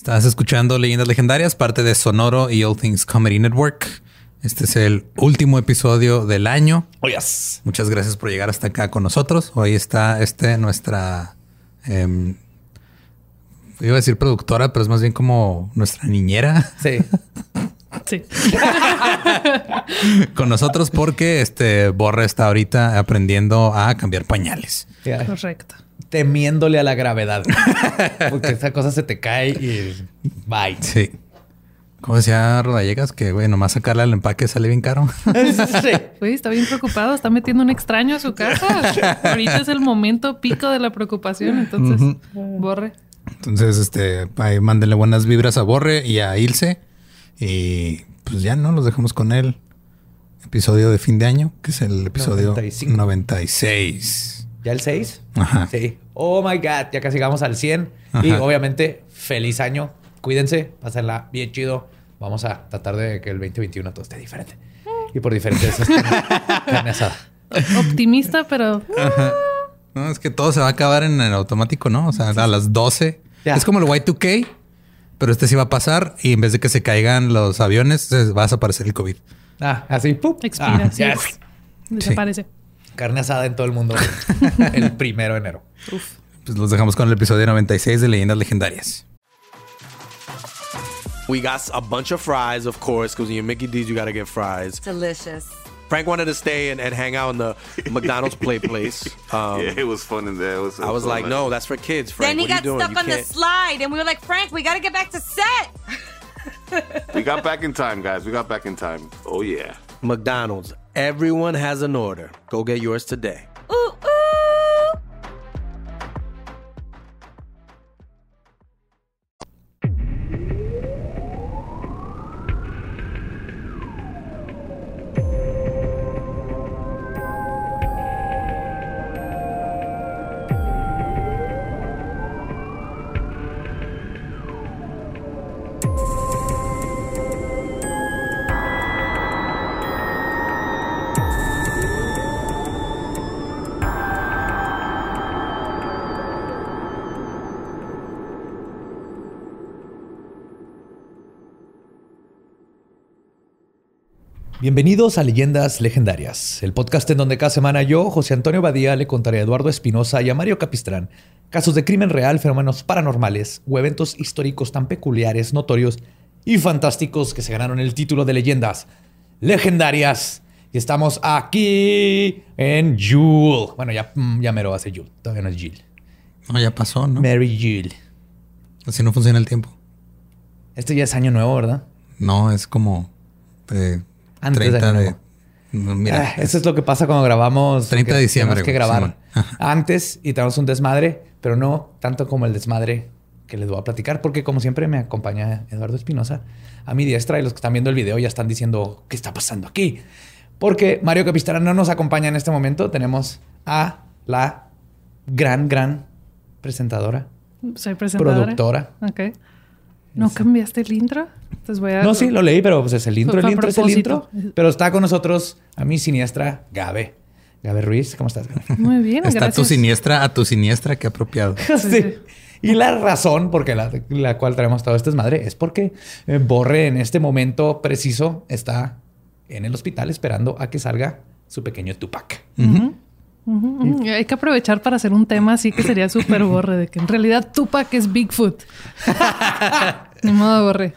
Estás escuchando Leyendas Legendarias, parte de Sonoro y All Things Comedy Network. Este es el último episodio del año. Oh, yes. Muchas gracias por llegar hasta acá con nosotros. Hoy está este nuestra em, iba a decir productora, pero es más bien como nuestra niñera. Sí. Sí. con nosotros porque este Borre está ahorita aprendiendo a cambiar pañales. Correcto. Temiéndole a la gravedad. porque esa cosa se te cae y bye. Sí. Como decía Rodallegas, que güey, nomás sacarle al empaque sale bien caro. sí. Güey, está bien preocupado, está metiendo un extraño a su casa. Ahorita es el momento pico de la preocupación, entonces borre. Entonces, este, ahí mándenle buenas vibras a Borre y a Ilse. Y pues ya no los dejamos con el episodio de fin de año, que es el episodio 96. ¿Ya el 6? Ajá. Sí. Oh my God, ya casi llegamos al 100. Y obviamente, feliz año. Cuídense, pásenla bien chido. Vamos a tratar de que el 2021 todo esté diferente. Y por diferentes carne Optimista, pero. No, es que todo se va a acabar en el automático, ¿no? O sea, a las 12. Es como el Y2K. Pero este sí va a pasar y en vez de que se caigan los aviones, va a desaparecer el COVID. Ah, así, ¡pum! Expira. Ah, Desaparece. Carne asada en todo el mundo el primero de enero. Uf. Pues los dejamos con el episodio 96 de Leyendas Legendarias. We got a bunch of fries, of course, because when you Mickey D's, you got to get fries. Delicious. Frank wanted to stay and, and hang out in the McDonald's play place. Um, yeah, it was fun in there. Was, I was like, no, that's for kids, Frank. Then he what got stuck you on the slide, and we were like, Frank, we got to get back to set. we got back in time, guys. We got back in time. Oh, yeah. McDonald's. Everyone has an order. Go get yours today. Ooh. Bienvenidos a Leyendas Legendarias, el podcast en donde cada semana yo, José Antonio Badía, le contaré a Eduardo Espinosa y a Mario Capistrán casos de crimen real, fenómenos paranormales o eventos históricos tan peculiares, notorios y fantásticos que se ganaron el título de Leyendas Legendarias. Y estamos aquí en Jule. Bueno, ya, mm, ya mero hace Jule, todavía no es Jill. No, ya pasó, ¿no? Mary Jill. Así no funciona el tiempo. Este ya es año nuevo, ¿verdad? No, es como... Eh, antes de, Mira, ah, eso es lo que pasa cuando grabamos. 30 de diciembre. Tenemos que grabar antes y tenemos un desmadre, pero no tanto como el desmadre que les voy a platicar, porque como siempre me acompaña Eduardo Espinosa a mi diestra y los que están viendo el video ya están diciendo qué está pasando aquí. Porque Mario Capistrán no nos acompaña en este momento. Tenemos a la gran, gran presentadora. Soy presentadora. Productora. Ok. ¿No cambiaste el intro? No, sí, lo leí, pero pues es el intro, el intro es el intro. Pero está con nosotros a mi siniestra Gabe. Gabe Ruiz, ¿cómo estás? Muy bien, Está tu siniestra a tu siniestra, qué apropiado. sí. Y la razón por la, la cual traemos todo este madre es porque eh, Borre en este momento preciso está en el hospital esperando a que salga su pequeño Tupac. Hay que aprovechar para hacer un tema así que sería súper borre, de que en realidad Tupac es Bigfoot. Ni modo borre.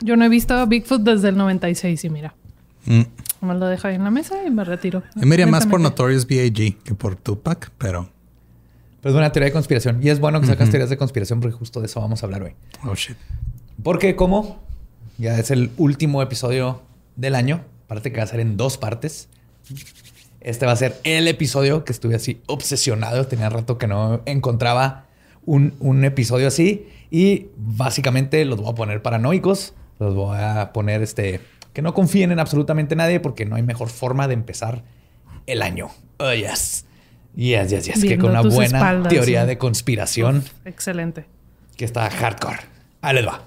Yo no he visto a Bigfoot desde el 96 y mira. Mm. Me lo dejo ahí en la mesa y me retiro. me iría más por Notorious B.I.G. que por Tupac, pero... Pero es una teoría de conspiración. Y es bueno que sacas teorías de conspiración porque justo de eso vamos a hablar hoy. Oh, shit. Porque como ya es el último episodio del año, aparte que va a ser en dos partes. Este va a ser el episodio que estuve así obsesionado. Tenía rato que no encontraba un, un episodio así. Y básicamente los voy a poner paranoicos. Los voy a poner este, que no confíen en absolutamente nadie porque no hay mejor forma de empezar el año. Oh, yes. Yes, yes, yes. que con una buena teoría de conspiración. excelente. Que está hardcore. Ahí les va.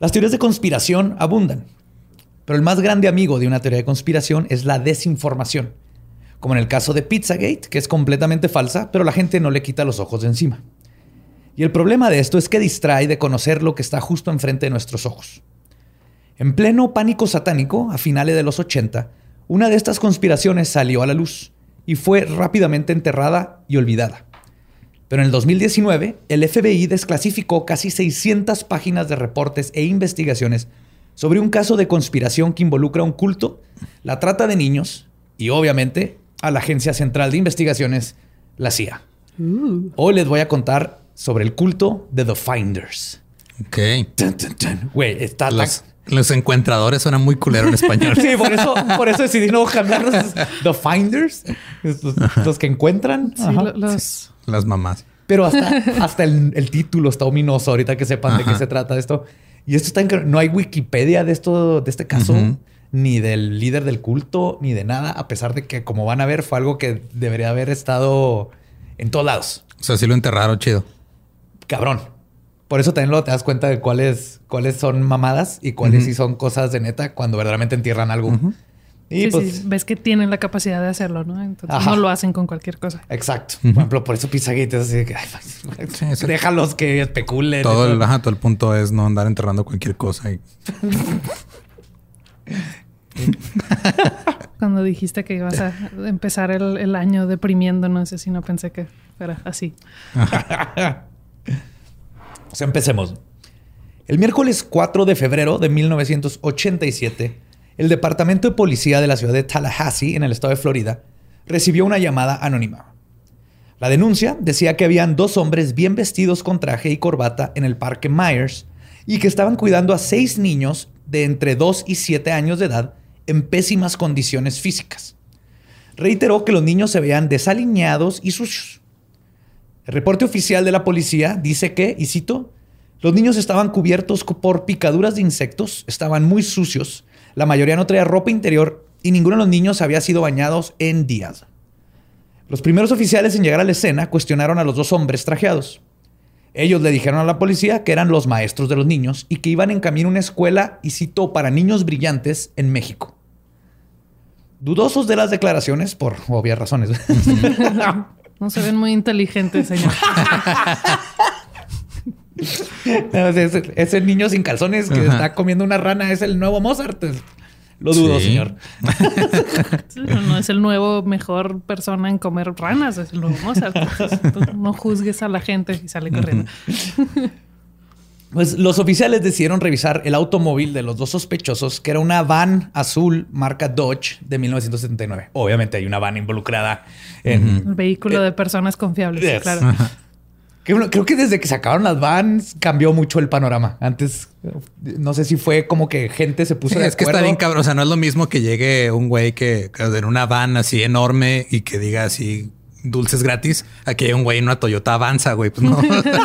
Las teorías de conspiración abundan. Pero el más grande amigo de una teoría de conspiración es la desinformación. Como en el caso de Pizzagate, que es completamente falsa, pero la gente no le quita los ojos de encima. Y el problema de esto es que distrae de conocer lo que está justo enfrente de nuestros ojos. En pleno pánico satánico, a finales de los 80, una de estas conspiraciones salió a la luz y fue rápidamente enterrada y olvidada. Pero en el 2019, el FBI desclasificó casi 600 páginas de reportes e investigaciones sobre un caso de conspiración que involucra un culto, la trata de niños y obviamente a la Agencia Central de Investigaciones, la CIA. Uh. Hoy les voy a contar sobre el culto de The Finders. Ok. Güey, está Los, los encuentradores suenan muy culero en español. Sí, por eso, por eso decidí no cambiarlos. The Finders, los, los que encuentran. Sí. Las mamás. Pero hasta, hasta el, el título está ominoso ahorita que sepan de qué se trata esto. Y esto está increíble. No hay Wikipedia de esto, de este caso, ni del líder del culto, ni de nada, a pesar de que, como van a ver, fue algo que debería haber estado en todos lados. O sea, sí lo enterraron chido. Cabrón. Por eso también luego te das cuenta de cuáles, cuáles son mamadas y cuáles sí son cosas de neta cuando verdaderamente entierran algo. Y Sí, pues, sí, ves que tienen la capacidad de hacerlo, ¿no? Entonces Ajá. no lo hacen con cualquier cosa. exacto. Por ejemplo, por eso Pizzagate es así de que ay, exacto. déjalos que especulen. Todo el, ajá, todo el punto es no andar enterrando cualquier cosa. Y, Cuando dijiste que ibas a empezar el, el año deprimiendo, no sé si no pensé que fuera así. O sea, empecemos. El miércoles 4 de febrero de 1987, el Departamento de Policía de la ciudad de Tallahassee, en el estado de Florida, recibió una llamada anónima. La denuncia decía que habían dos hombres bien vestidos con traje y corbata en el parque Myers y que estaban cuidando a seis niños de entre 2 y 7 años de edad en pésimas condiciones físicas. Reiteró que los niños se veían desalineados y sucios. El reporte oficial de la policía dice que, y cito, los niños estaban cubiertos por picaduras de insectos, estaban muy sucios, la mayoría no traía ropa interior y ninguno de los niños había sido bañados en días. Los primeros oficiales en llegar a la escena cuestionaron a los dos hombres trajeados. Ellos le dijeron a la policía que eran los maestros de los niños y que iban en camino a una escuela, y cito, para niños brillantes en México. Dudosos de las declaraciones, por obvias razones. No se ven muy inteligentes, señor. ese, ese niño sin calzones que Ajá. está comiendo una rana es el nuevo Mozart. Lo dudo, Sí. señor. No, no es el nuevo mejor persona en comer ranas, es el nuevo Mozart. Entonces, no juzgues a la gente y sale corriendo. Pues los oficiales decidieron revisar el automóvil de los dos sospechosos, que era una van azul marca Dodge de 1979. Obviamente hay una van involucrada en... El vehículo de personas confiables, sí, Yes. claro. Que bueno, Creo que desde que sacaron las vans cambió mucho el panorama. Antes, no sé si fue como que gente se puso Sí, de es que está acuerdo. bien cabrón. O sea, no es lo mismo que llegue un güey que, que en una van así enorme y que diga así dulces gratis a que llegue un güey en una Toyota Avanza, güey. Pues no,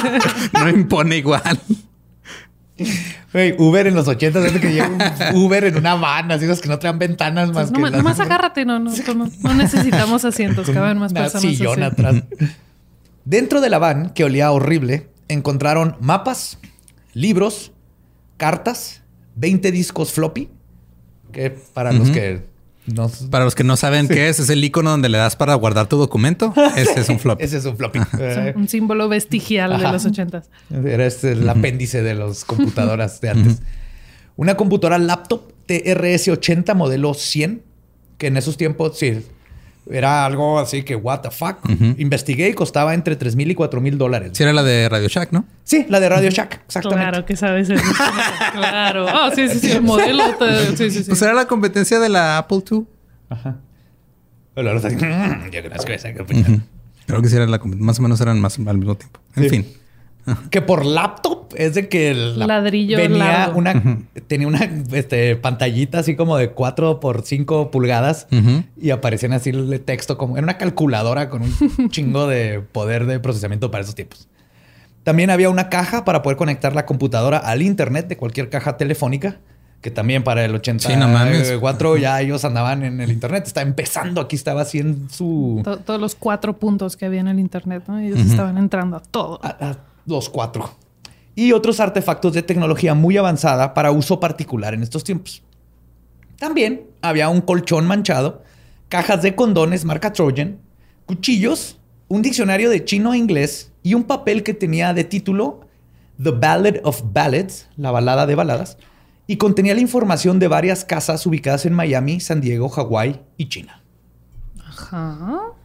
no impone igual. Güey, Uber en los 80 antes que llega un Uber en una van, así esas que no traen ventanas más que no, las- nomás agárrate, no, no, no, no necesitamos asientos, caben más una personas. sillón así. atrás. Dentro de la van, que olía horrible, encontraron mapas, libros, cartas, 20 discos floppy, que para los que no... Para los que no saben qué es, es el icono donde le das para guardar tu documento. Ese es un flop. Ese es un floppy. Un símbolo vestigial de los ochentas. Era este el apéndice de las computadoras de antes. Una computadora laptop TRS-80 modelo 100, que en esos tiempos sí era algo así que, what the fuck. Investigué y costaba entre 3 mil y 4 mil dólares. Sí, era la de Radio Shack, ¿no? Sí, la de Radio Shack, exactamente. Claro que sabes eso. claro. Oh, sí, sí, sí. El modelo. te- Sí, sí, sí. Pues era la competencia de la Apple II. Pero ahora está así, "Mm, yo conozco esa Creo que sí era la competencia. Más o menos eran más al mismo tiempo. En Sí. fin. Que por laptop es de que la Ladrillo venía largo. una tenía una este, pantallita así como de 4 por 5 pulgadas y aparecían así el texto como era una calculadora con un chingo de poder de procesamiento para esos tiempos. También había una caja para poder conectar la computadora al internet de cualquier caja telefónica, que también para el Sí, no. 84 ya ellos andaban en el internet, estaba empezando, aquí estaba así en su To- todos los cuatro puntos que había en el internet, ¿no? Ellos estaban entrando a todo. a- a los cuatro. Y otros artefactos de tecnología muy avanzada para uso particular en estos tiempos. También había un colchón manchado, cajas de condones marca Trojan, cuchillos, un diccionario de chino e inglés y un papel que tenía de título The Ballad of Ballads, la balada de baladas, y contenía la información de varias casas ubicadas en Miami, San Diego, Hawái y China. Ajá.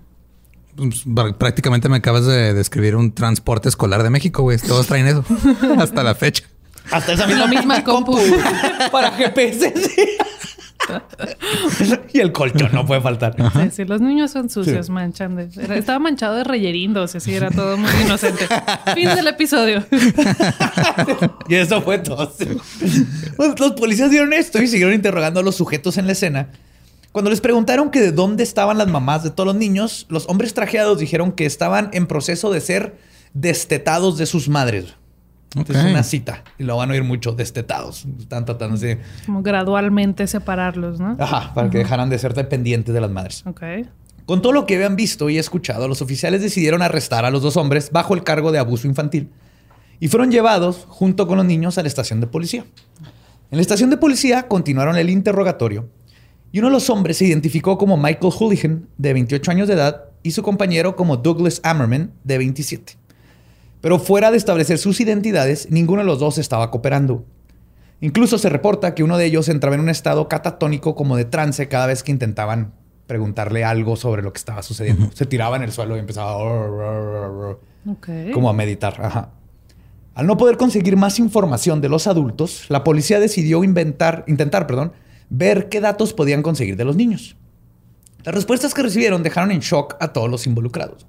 Pues, pr- prácticamente me acabas de describir un transporte escolar de México, güey. Todos traen eso hasta la fecha. Hasta esa La misma compu. para GPS. sí. y el colchón no puede faltar. Sí, sí, los niños son sucios, manchan. de- era- estaba manchado de reyerindos, así era todo muy inocente. fin del episodio. Y eso fue todo. Pues, Los policías dieron esto y siguieron interrogando a los sujetos en la escena. Cuando les preguntaron que de dónde estaban las mamás de todos los niños, los hombres trajeados dijeron que estaban en proceso de ser destetados de sus madres. Ok. Es una cita y lo van a oír mucho, destetados. Están tratando de... Como gradualmente separarlos, ¿no? Ajá, para que dejaran de ser dependientes de las madres. Ok. Con todo lo que habían visto y escuchado, los oficiales decidieron arrestar a los dos hombres bajo el cargo de abuso infantil y fueron llevados junto con los niños a la estación de policía. En la estación de policía continuaron el interrogatorio y uno de los hombres se identificó como Michael Hooligan, de 28 años de edad, y su compañero como Douglas Ammerman, de 27. Pero fuera de establecer sus identidades, ninguno de los dos estaba cooperando. Incluso se reporta que uno de ellos entraba en un estado catatónico como de trance cada vez que intentaban preguntarle algo sobre lo que estaba sucediendo. Se tiraba en el suelo y empezaba como a meditar. Ajá. Al no poder conseguir más información de los adultos, la policía decidió inventar, intentar, perdón, ver qué datos podían conseguir de los niños. Las respuestas que recibieron dejaron en shock a todos los involucrados.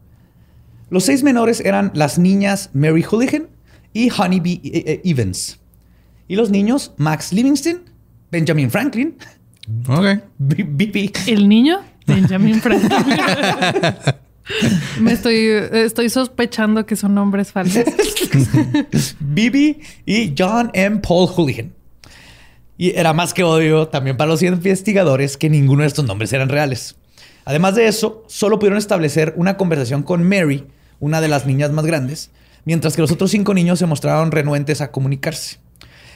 Los seis menores eran las niñas Mary Hooligan y Honeybee eh, eh, Evans. Y los niños Max Livingston, Benjamin Franklin, Ok. B- BP, El niño, Benjamin Franklin. Me estoy, estoy sospechando que son nombres falsos. Bibi y John M. Paul Hooligan. Y era más que odio también para los investigadores que ninguno de estos nombres eran reales. Además de eso, solo pudieron establecer una conversación con Mary, una de las niñas más grandes, mientras que los otros cinco niños se mostraron renuentes a comunicarse.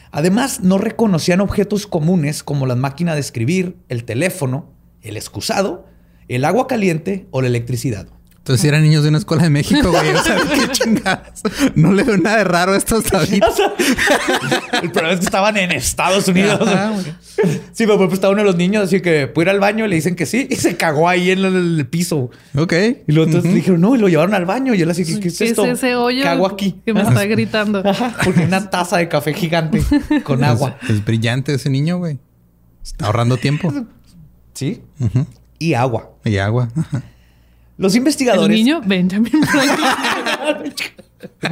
Además, no reconocían objetos comunes como la máquina de escribir, el teléfono, el excusado, el agua caliente o la electricidad. Entonces, si eran niños de una escuela de México, güey. O sea, qué chingadas. No le veo nada de raro a estos ahorita. El problema es que estaban en Estados Unidos. Ajá. Sí, pero pues estaba uno de los niños, así que puede ir al baño, le dicen que sí, y se cagó ahí en el, el piso. Ok. Y luego entonces le dijeron, no, y lo llevaron al baño. Y él así, ¿qué, qué es ¿Qué es esto? ese hoyo Cago aquí. que me está gritando? Ajá, porque una taza de café gigante con agua. Es, es brillante ese niño, güey. Está ahorrando tiempo. Sí. Y agua. Y agua. Ajá. Los El investigadores. niño, Benjamin Franklin.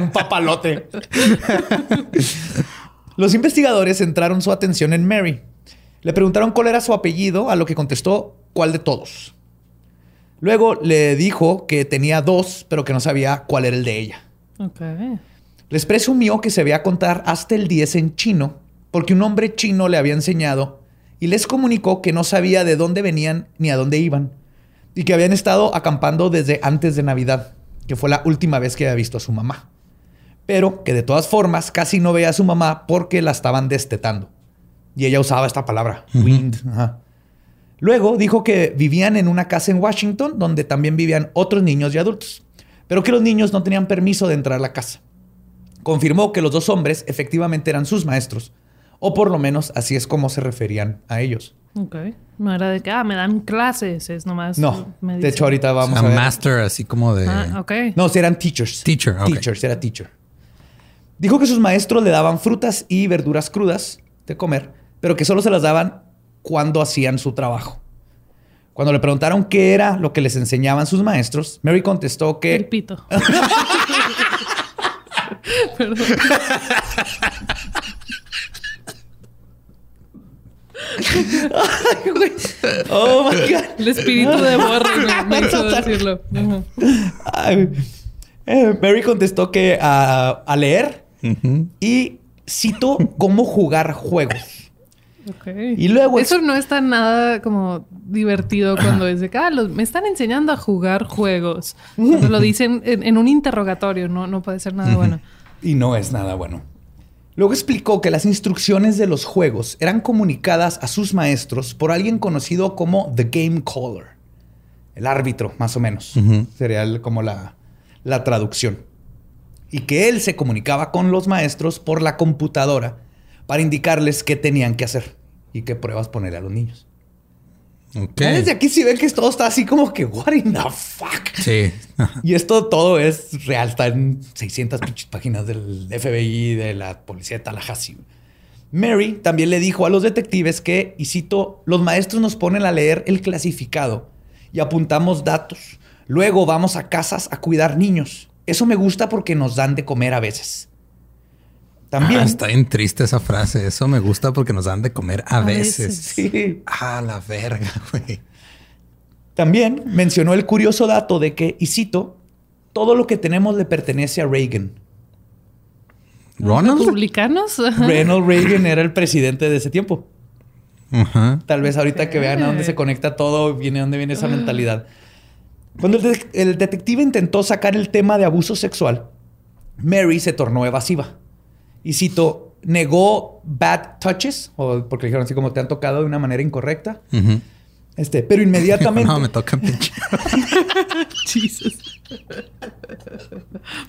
un papalote. Los investigadores centraron su atención en Mary. Le preguntaron cuál era su apellido, a lo que contestó cuál de todos. Luego le dijo que tenía dos, pero que no sabía cuál era el de ella. Ok. Les presumió que sabía contar hasta el 10 en chino, porque un hombre chino le había enseñado y les comunicó que no sabía de dónde venían ni a dónde iban, y que habían estado acampando desde antes de Navidad, que fue la última vez que había visto a su mamá. Pero que de todas formas casi no veía a su mamá porque la estaban destetando. Y ella usaba esta palabra, wind. Ajá. Luego dijo que vivían en una casa en Washington donde también vivían otros niños y adultos, pero que los niños no tenían permiso de entrar a la casa. Confirmó que los dos hombres efectivamente eran sus maestros, o por lo menos así es como se referían a ellos. Ok. No era de que, ah, me dan clases, es nomás. No, me de hecho ahorita vamos a a ver. master, así como de. Ah, ok. No, sí eran teachers. Teacher, ok. Teachers, era teacher. Dijo que sus maestros le daban frutas y verduras crudas de comer, pero que solo se las daban cuando hacían su trabajo. Cuando le preguntaron qué era lo que les enseñaban sus maestros, Mary contestó que El pito. Perdón. Oh my God. El espíritu de Borre me, me hizo decirlo. Ay. Eh, Mary contestó que a, a leer y citó cómo jugar juegos. Y luego Eso no está nada como divertido cuando dice que ah, los- me están enseñando a jugar juegos. Cuando lo dicen en, en un interrogatorio, no, no puede ser nada bueno. Y no es nada bueno. Luego explicó que las instrucciones de los juegos eran comunicadas a sus maestros por alguien conocido como The Game Caller. El árbitro, más o menos. Sería como la, la traducción. y que él se comunicaba con los maestros por la computadora para indicarles qué tenían que hacer y qué pruebas ponerle a los niños. Desde aquí sí ven que todo está así como que, what in the fuck? Sí. Y esto todo es real, está en 600 pinches páginas del FBI, de la policía de Tallahassee. Mary también le dijo a los detectives que, y cito, los maestros nos ponen a leer el clasificado y apuntamos datos. Luego vamos a casas a cuidar niños. Eso me gusta porque nos dan de comer a veces. También. Ah, está bien triste esa frase. Eso me gusta porque nos dan de comer a, A veces. veces. Sí. Ah, la verga, güey. También mencionó el curioso dato de que, y cito, todo lo que tenemos le pertenece a Reagan. ¿Ronald? ¿Republicanos? Ronald Reagan era el presidente de ese tiempo. Ajá. Tal vez ahorita que vean a dónde se conecta todo, viene dónde viene esa mentalidad. Cuando el, de- el detective intentó sacar el tema de abuso sexual, Mary se tornó evasiva. Y cito, negó bad touches, o porque dijeron así como te han tocado de una manera incorrecta. Este, pero inmediatamente. No, me toca pinche. Jesus.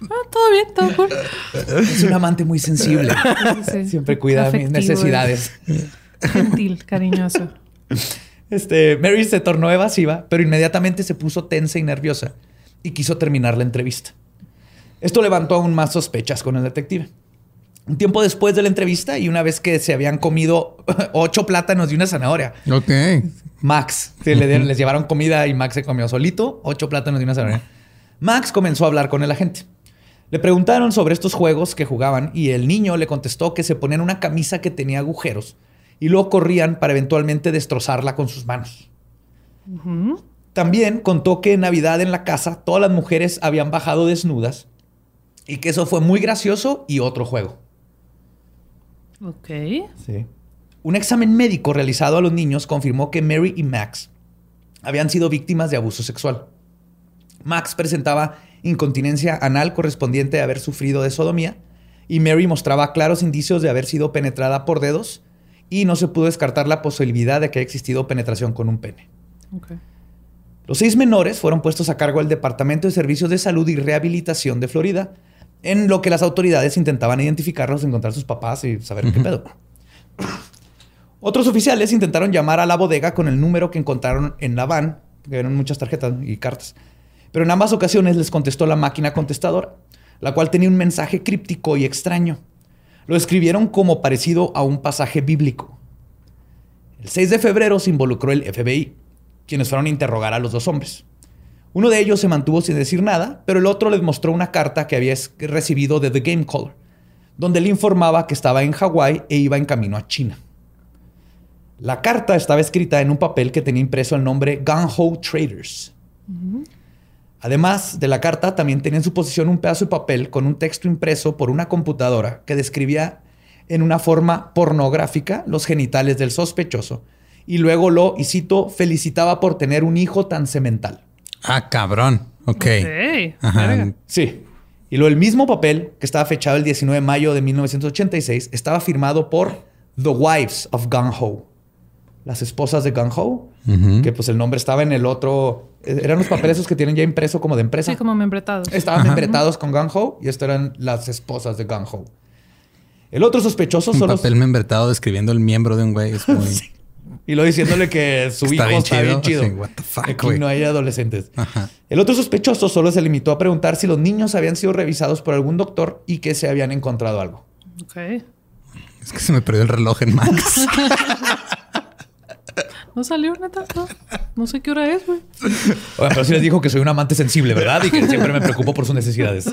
Ah, todo bien, todo cool. Es un amante muy sensible. Sí, sí. Siempre cuida mis Afectivo, necesidades. es Gentil, cariñoso. Este, Mary se tornó evasiva, pero inmediatamente se puso tensa y nerviosa y quiso terminar la entrevista. Esto levantó aún más sospechas con el detective. Un tiempo después de la entrevista y una vez que se habían comido ocho plátanos y una zanahoria, Ok. Max, le dieron- les llevaron comida y Max se comió solito, ocho plátanos y una zanahoria. Max comenzó a hablar con el agente. Le preguntaron sobre estos juegos que jugaban y el niño le contestó que se ponían una camisa que tenía agujeros y luego corrían para eventualmente destrozarla con sus manos. También contó que en Navidad en la casa todas las mujeres habían bajado desnudas y que eso fue muy gracioso y otro juego. Ok. Un examen médico realizado a los niños confirmó que Mary y Max habían sido víctimas de abuso sexual. Max presentaba incontinencia anal correspondiente a haber sufrido de sodomía y Mary mostraba claros indicios de haber sido penetrada por dedos y no se pudo descartar la posibilidad de que haya existido penetración con un pene. Los seis menores fueron puestos a cargo del Departamento de Servicios de Salud y Rehabilitación de Florida, en lo que las autoridades intentaban identificarlos, encontrar sus papás y saber qué pedo. Otros oficiales intentaron llamar a la bodega con el número que encontraron en la van, que eran muchas tarjetas y cartas. Pero en ambas ocasiones les contestó la máquina contestadora, la cual tenía un mensaje críptico y extraño. Lo escribieron como parecido a un pasaje bíblico. El 6 de febrero se involucró el FBI, quienes fueron a interrogar a los dos hombres. Uno de ellos se mantuvo sin decir nada, pero el otro les mostró una carta que había recibido de The Game Caller, donde le informaba que estaba en Hawái e iba en camino a China. La carta estaba escrita en un papel que tenía impreso el nombre Gun Ho Traders. Además de la carta, también tenía en su posición un pedazo de papel con un texto impreso por una computadora que describía en una forma pornográfica los genitales del sospechoso y luego lo, y cito, felicitaba por tener un hijo tan semental. Ah, cabrón. Ok. Ok. Ajá. verga. Sí. Y lo el mismo papel, que estaba fechado el 19 de mayo de 1986, estaba firmado por The Wives of Gung Ho. Las esposas de Gung Ho, que pues el nombre estaba en el otro. eh, Eran los papeles esos que tienen ya impreso como de empresa. Sí, como membretados. Estaban membretados con Gung Ho y estas eran las esposas de Gung Ho. El otro sospechoso Un solo. papel membretado describiendo el miembro de un güey. Es muy... Y lo diciéndole que su Está hijo bien está bien chido. chido. Sí, what the fuck, Aquí no hay adolescentes. Ajá. El otro sospechoso solo se limitó a preguntar si los niños habían sido revisados por algún doctor y que se habían encontrado algo. Ok. Es que se me perdió el reloj en Max. No salió, neta. No, no sé qué hora es, güey. Pero sí les dijo que soy un amante sensible, ¿verdad? Y que siempre me preocupo por sus necesidades.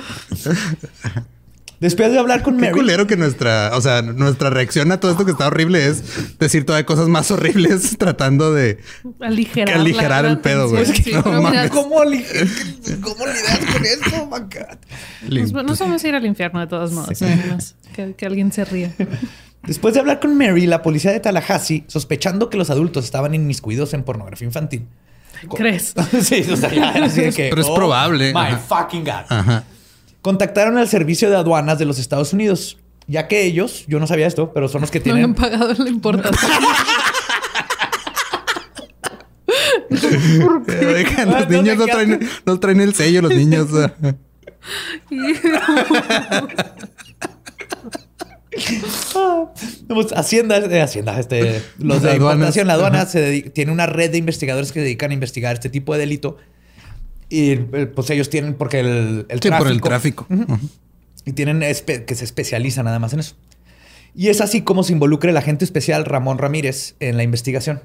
Después de hablar con Qué Mary, culero que nuestra, o sea, nuestra reacción a todo esto que está horrible es decir todavía cosas más horribles tratando de Aligerar. El pedo, güey. Sí, No. ¿cómo, ¿cómo lidias con esto? nos, nos vamos a ir al infierno de todos modos. además, Que, que alguien se ría. Después de hablar con Mary, la policía de Tallahassee, sospechando que los adultos estaban inmiscuidos en pornografía infantil. ¿Crees? sí, o sea, ya era así de que. Pero es oh, probable. My Ajá. fucking God. Ajá. Contactaron al servicio de aduanas de los Estados Unidos, ya que ellos, yo no sabía esto, pero son los que No habían tienen. pagado la importancia. Oigan, los Ah, no niños no traen, no traen el sello, los niños. Hacienda, eh, Hacienda, este, los de importación, la aduana tiene una red de investigadores que se dedican a investigar este tipo de delito. Y eh, pues ellos tienen, porque el, el sí, por el tráfico. Y tienen que se especializan nada más en eso. Y es así como se involucra el agente especial Ramón Ramírez en la investigación.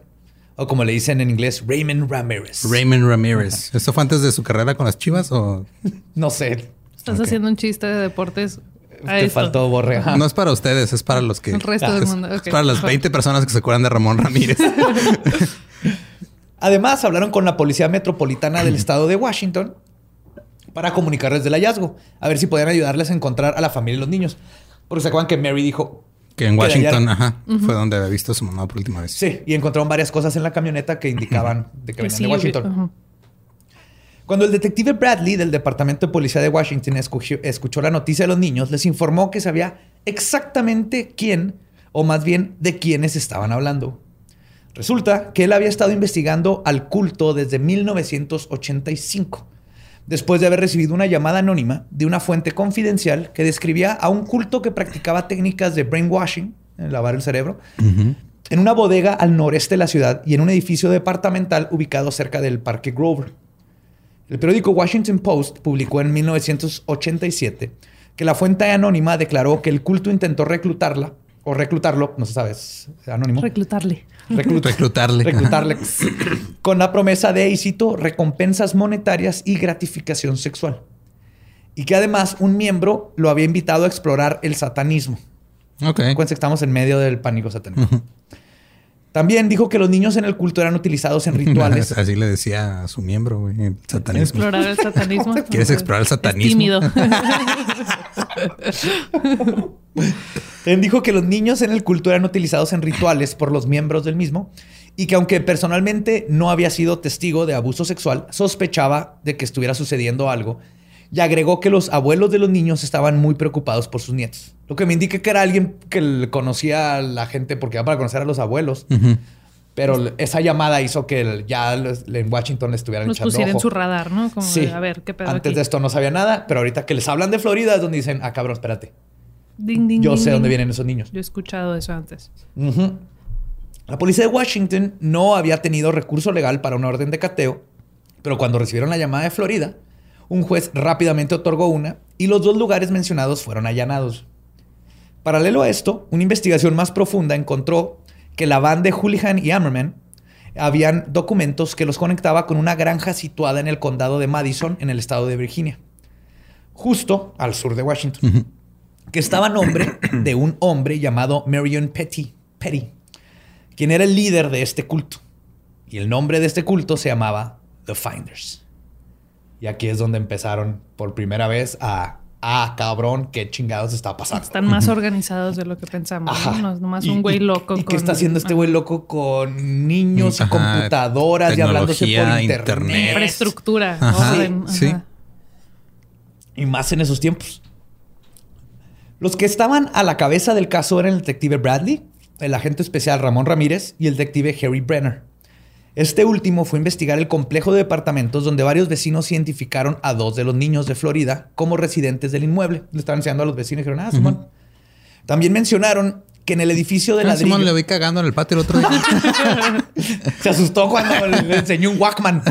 O como le dicen en inglés, Raymond Ramírez. Raymond Ramírez. ¿Esto fue antes de su carrera con las chivas o...? no sé. Estás haciendo un chiste de deportes te faltó borre. No es para ustedes, es para los que. El resto del mundo. Es para las 20 personas que se acuerdan de Ramón Ramírez. Además, hablaron con la Policía Metropolitana del Estado de Washington para comunicarles del hallazgo, a ver si podían ayudarles a encontrar a la familia y los niños. Porque se acuerdan que Mary dijo que en Washington, ajá, fue donde había visto a su mamá por última vez. Sí, y encontraron varias cosas en la camioneta que indicaban de que, venían de Washington. Cuando el detective Bradley del Departamento de Policía de Washington escuchó, la noticia de los niños, les informó que sabía exactamente quién, o más bien de quiénes estaban hablando. Resulta que él había estado investigando al culto desde 1985, después de haber recibido una llamada anónima de una fuente confidencial que describía a un culto que practicaba técnicas de brainwashing, lavar el cerebro, en una bodega al noreste de la ciudad y en un edificio departamental ubicado cerca del Parque Grover. El periódico Washington Post publicó en 1987 que la fuente anónima declaró que el culto intentó reclutarla o reclutarlo, no se sabe, es anónimo. Reclutarle. reclutarle. Reclutarle. con la promesa de, y recompensas monetarias y gratificación sexual. Y que además un miembro lo había invitado a explorar el satanismo. Ok. Cuenta que estamos en medio del pánico satánico. También dijo que los niños en el culto eran utilizados en rituales. Así le decía a su miembro, güey, el satanismo. Explorar el satanismo. ¿Quieres explorar el satanismo? tímido. También dijo que los niños en el culto eran utilizados en rituales por los miembros del mismo y que aunque personalmente no había sido testigo de abuso sexual, sospechaba de que estuviera sucediendo algo y agregó que los abuelos de los niños estaban muy preocupados por sus nietos. Lo que me indica que era alguien que conocía a la gente porque iba para conocer a los abuelos. Pero esa llamada hizo que ya en Washington estuvieran Los echando en su radar, ¿no? Como sí. a ver, ¿qué pedo Antes de esto no sabía nada, pero ahorita que les hablan de Florida es donde dicen, ah, cabrón, espérate. Ding, ding, Yo sé dónde vienen esos niños. Yo he escuchado eso antes. La policía de Washington no había tenido recurso legal para una orden de cateo, pero cuando recibieron la llamada de Florida, un juez rápidamente otorgó una y los dos lugares mencionados fueron allanados. Paralelo a esto, una investigación más profunda encontró que la banda de Houlihan y Ammerman habían documentos que los conectaba con una granja situada en el condado de Madison, en el estado de Virginia, justo al sur de Washington, que estaba a nombre de un hombre llamado Marion Petty, Petty, quien era el líder de este culto. Y el nombre de este culto se llamaba The Finders. Y aquí es donde empezaron por primera vez a ah, cabrón, qué chingados está pasando. Están más organizados de lo que pensamos. ¿no? es nomás un güey loco. ¿Y, qué está haciendo este güey loco con niños y computadoras y hablándose por internet? Infraestructura. Sí. Y más en esos tiempos. Los que estaban a la cabeza del caso eran el detective Bradley, el agente especial Ramón Ramírez y el detective Harry Brenner. Este último fue a investigar el complejo de departamentos donde varios vecinos identificaron a dos de los niños de Florida como residentes del inmueble. Le estaban enseñando a los vecinos y dijeron, ah, Simón. También mencionaron que en el edificio de ah, ladrillo... Simón le vi cagando en el patio el otro día. Se asustó cuando le enseñó un Walkman.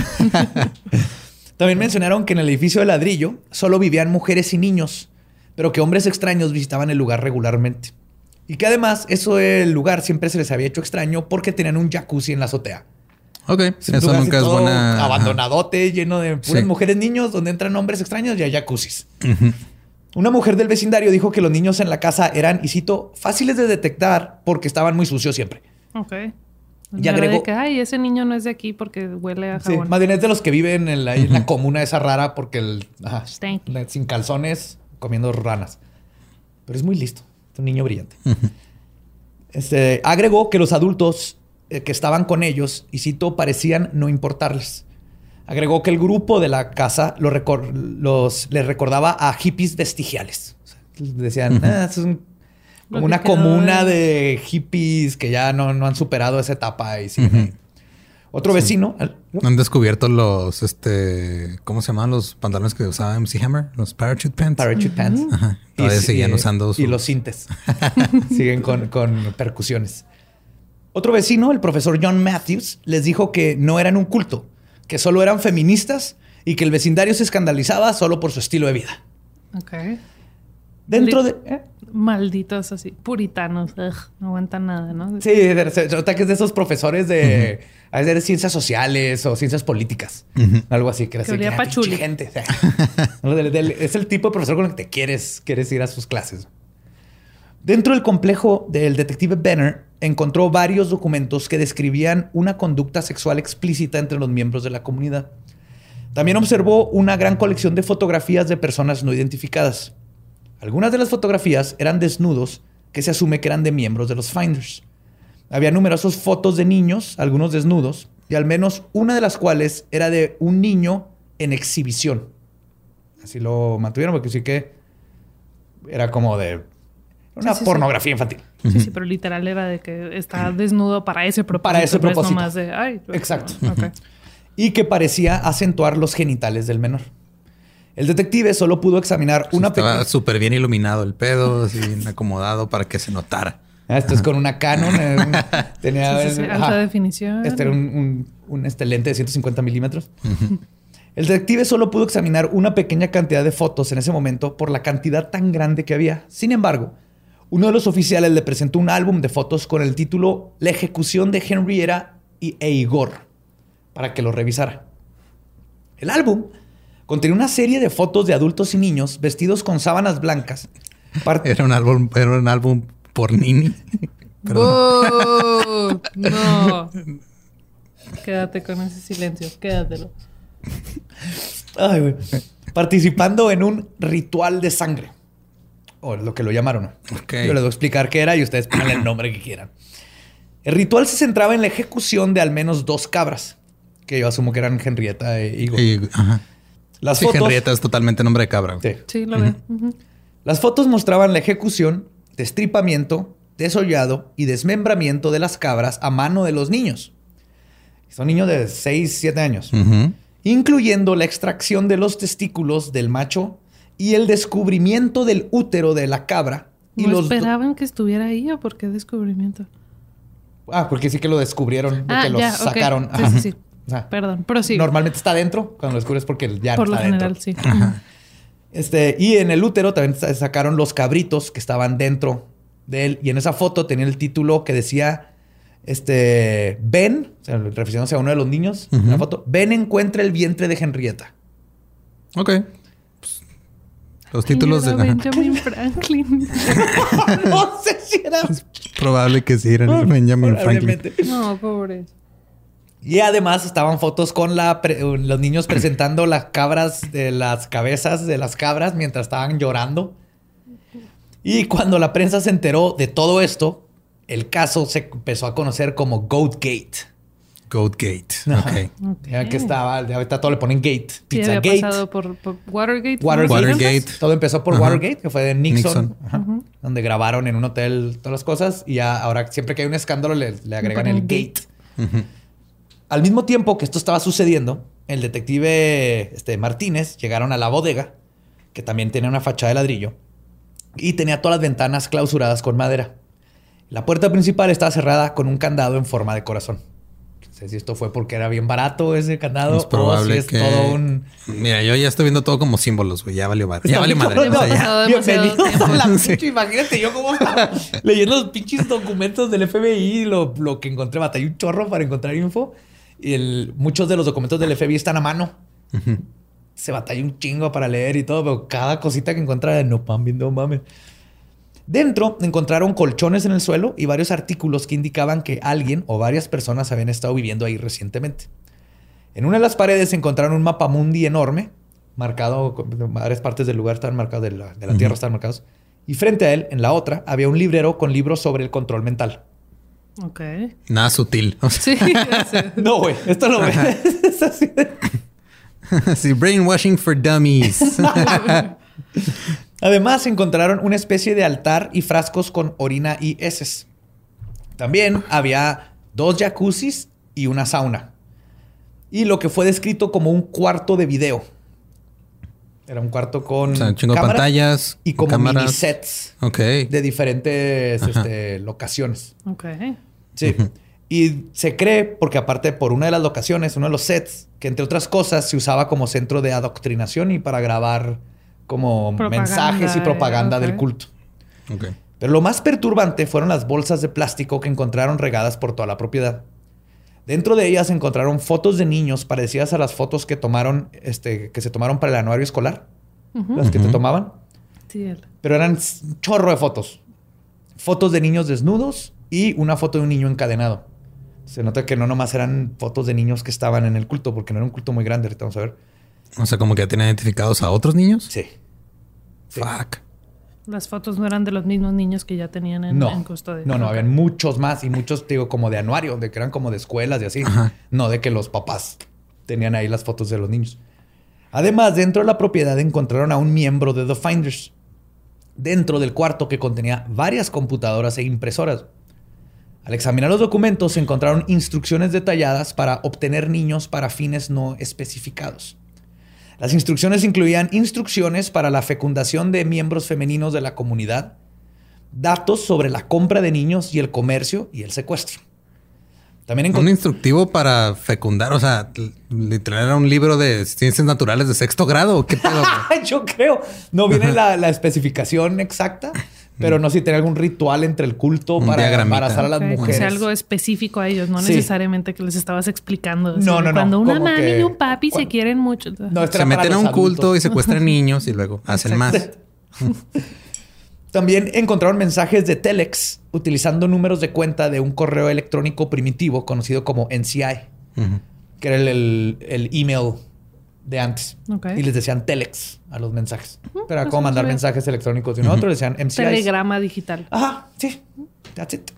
También mencionaron que en el edificio de ladrillo solo vivían mujeres y niños, pero que hombres extraños visitaban el lugar regularmente. Y que además eso el lugar siempre se les había hecho extraño porque tenían un jacuzzi en la azotea. Ok, eso nunca es buena. Abandonadote, lleno de puras mujeres, niños, donde entran hombres extraños y hay jacuzzis. Una mujer del vecindario dijo que los niños en la casa eran, y cito, fáciles de detectar porque estaban muy sucios siempre. Ok. Y agregó que, ay, ese niño no es de aquí porque huele a jabón. Sí, más bien es de los que viven en la, comuna esa rara porque el... Ajá, sin calzones, comiendo ranas. Pero es muy listo. Es un niño brillante. este, agregó que los adultos eh, que estaban con ellos, y cito, parecían no importarles. Agregó que el grupo de la casa los, les recordaba a hippies vestigiales. decían, ah, es una comuna de hippies que ya no, han superado esa etapa y Otro vecino. Han descubierto los, este, ¿cómo se llaman los pantalones que usaba MC Hammer? Los parachute pants. Parachute pants. Ajá. Todavía seguían usando Y los cintes. Siguen con, con percusiones. Otro vecino, el profesor John Matthews, les dijo que no eran un culto, que solo eran feministas y que el vecindario se escandalizaba solo por su estilo de vida. Ok. Dentro de. ¿eh? Malditos así, puritanos. ugh, no aguantan nada, ¿no? Sí, de- se nota que es de esos profesores de, a veces de ciencias sociales o ciencias políticas. Algo así. Que, Que así, pinche gente. No, del- del- es el tipo de profesor con el que te quieres, quieres ir a sus clases. Dentro del complejo del detective Benner encontró varios documentos que describían una conducta sexual explícita entre los miembros de la comunidad. También observó una gran colección de fotografías de personas no identificadas. Algunas de las fotografías eran desnudos que se asume que eran de miembros de los Finders. Había numerosas fotos de niños, algunos desnudos, y al menos una de las cuales era de un niño en exhibición. Así lo mantuvieron porque sí que era como de una Sí, sí, sí. pornografía infantil. Sí, sí, pero literal era de que está desnudo para ese propósito. Para ese no propósito. nomás de, ay, Exacto. y que parecía acentuar los genitales del menor. El detective solo pudo examinar una Estaba pequeña... súper bien iluminado el pedo, así bien acomodado para que se notara. Ah, Esto es con una Canon. eh, un- tenía Sí, sí, sí, ajá. alta definición. Este era un, un- un, este lente de 150 milímetros. El detective solo pudo examinar una pequeña cantidad de fotos en ese momento por la cantidad tan grande que había. Sin embargo, uno de los oficiales le presentó un álbum de fotos con el título La ejecución de Henrietta y e Igor para que lo revisara. El álbum contenía una serie de fotos de adultos y niños vestidos con sábanas blancas. Era un álbum, era un álbum por Nini. ¡Oh! no. Quédate con ese silencio, quédatelo. Ay, güey. Participando en un ritual de sangre. O lo que lo llamaron. Ok. Yo les voy a explicar qué era y ustedes pongan el nombre que quieran. El ritual se centraba en la ejecución de al menos dos cabras, que yo asumo que eran Henrietta e Igor. Y, ajá. Las Sí, fotos. Henrietta es totalmente nombre de cabra. Sí. Sí, lo veo. Ujú. Las fotos mostraban la ejecución, destripamiento, desollado y desmembramiento de las cabras a mano de los niños. Son niños de 6, 7 años. Incluyendo la extracción de los testículos del macho y el descubrimiento del útero de la cabra. Y ¿No los esperaban que estuviera ahí o por qué descubrimiento? Ah, porque sí que lo descubrieron, de Ah, que lo sacaron. Sí, sí, sí. O sea, Perdón, pero sí. Normalmente está adentro, cuando lo descubres porque ya Por lo está general, adentro. sí. Este, y en el útero también sa- sacaron los cabritos que estaban dentro de él. Y en esa foto tenía el título que decía, este, Ben, o sea, refiriéndose a uno de los niños, en la foto, Ben encuentra el vientre de Henrietta. Ok. Pues, los títulos de... Era ajá. Benjamin Franklin. no sé si era... Probable que sí, eran Benjamin Franklin. No, pobre. Y además estaban fotos con la los niños presentando las cabras de las cabezas de las cabras mientras estaban llorando. Y cuando la prensa se enteró de todo esto, el caso se empezó a conocer como Goatgate. Goatgate. Ajá. Ok. Ya que estaba, ahorita todo le ponen Gate. Sí, Pizza había Gate. pasado por, por Watergate. ¿no? Watergate. Watergate. Todo empezó por Ajá. Watergate, que fue de Nixon, Nixon. Ajá. donde grabaron en un hotel todas las cosas. Y ya ahora siempre que hay un escándalo le, le agregan el Gate. Gate. Al mismo tiempo que esto estaba sucediendo, el detective este, Martínez llegaron a la bodega, que también tenía una fachada de ladrillo, y tenía todas las ventanas clausuradas con madera. La puerta principal estaba cerrada con un candado en forma de corazón. No sé si esto fue porque era bien barato ese candado Es probable o si es que... todo un... Mira, yo ya estoy viendo todo como símbolos, güey. Ya valió madre. Ya valió madre. cabrón, O sea, no. ya. pasado demasiado Bienvenidos a tiempo. la Sí. pinche. Imagínate yo estaba leyendo los pinches documentos del FBI y lo, lo que encontré. Batallé un chorro para encontrar info. Y el- muchos de los documentos del FBI están a mano. Se batalla un chingo para leer y todo, pero cada cosita que encuentra, no mames, no mames. Dentro encontraron colchones en el suelo y varios artículos que indicaban que alguien o varias personas habían estado viviendo ahí recientemente. En una de las paredes encontraron un mapa mundi enorme, marcado, varias partes del lugar estaban marcadas, de la, de la Tierra estaban marcados. Y frente a él, en la otra, había un librero con libros sobre el control mental. Ok. Nada sutil. O sea, Sí, ya sé. No, güey, esto lo ves. Es así de- sí, brainwashing for dummies. Además, encontraron una especie de altar y frascos con orina y heces. También había dos jacuzzis y una sauna. y lo que fue descrito como un cuarto de video. Era un cuarto con O sea, un chingo de cámaras pantallas, y como cámaras. mini sets Ok. de diferentes este, locaciones. Ok. Sí. Y se cree, porque aparte por una de las locaciones, uno de los sets, que entre otras cosas se usaba como centro de adoctrinación y para grabar como Propaganda, mensajes y propaganda eh, del culto. Ok. Pero lo más perturbante fueron las bolsas de plástico que encontraron regadas por toda la propiedad. Dentro de ellas encontraron fotos de niños parecidas a las fotos que tomaron, este, que se tomaron para el anuario escolar, las que te tomaban, Sí, pero eran un chorro de fotos. Fotos de niños desnudos y una foto de un niño encadenado. Se nota que no nomás eran fotos de niños que estaban en el culto, porque no era un culto muy grande, ahorita vamos a ver. O sea, como que ya tienen identificados a otros niños. Sí. Sí. Fuck. Las fotos no eran de los mismos niños que ya tenían en, No, en custodia. no, no, habían muchos más y muchos, digo, como de anuario, de que eran como de escuelas y así. Ajá. No de que los papás tenían ahí las fotos de los niños. Además, dentro de la propiedad encontraron a un miembro de The Finders, dentro del cuarto que contenía varias computadoras e impresoras. Al examinar los documentos se encontraron instrucciones detalladas para obtener niños para fines no especificados. Las instrucciones incluían instrucciones para la fecundación de miembros femeninos de la comunidad, datos sobre la compra de niños y el comercio y el secuestro. También Un instructivo para fecundar. O sea, literal era un libro de ciencias naturales de sexto grado. Yo creo. No viene la, la especificación exacta, pero no sé si tenía algún ritual entre el culto Un para embarazar a las mujeres. O sea, algo específico a ellos, no Sí. necesariamente que les estabas explicando. No, no, no, Cuando una mami que- y un papi se quieren mucho. No, Se meten a un culto y secuestran niños y luego hacen más. También encontraron mensajes de Telex utilizando números de cuenta de un correo electrónico primitivo conocido como NCI, que era el, el- el email de antes. Ok. Y les decían Telex a los mensajes. Pero era eso como mandar mensajes electrónicos de un otro, les decían MCIs. Telegrama digital. Ajá, sí. That's it.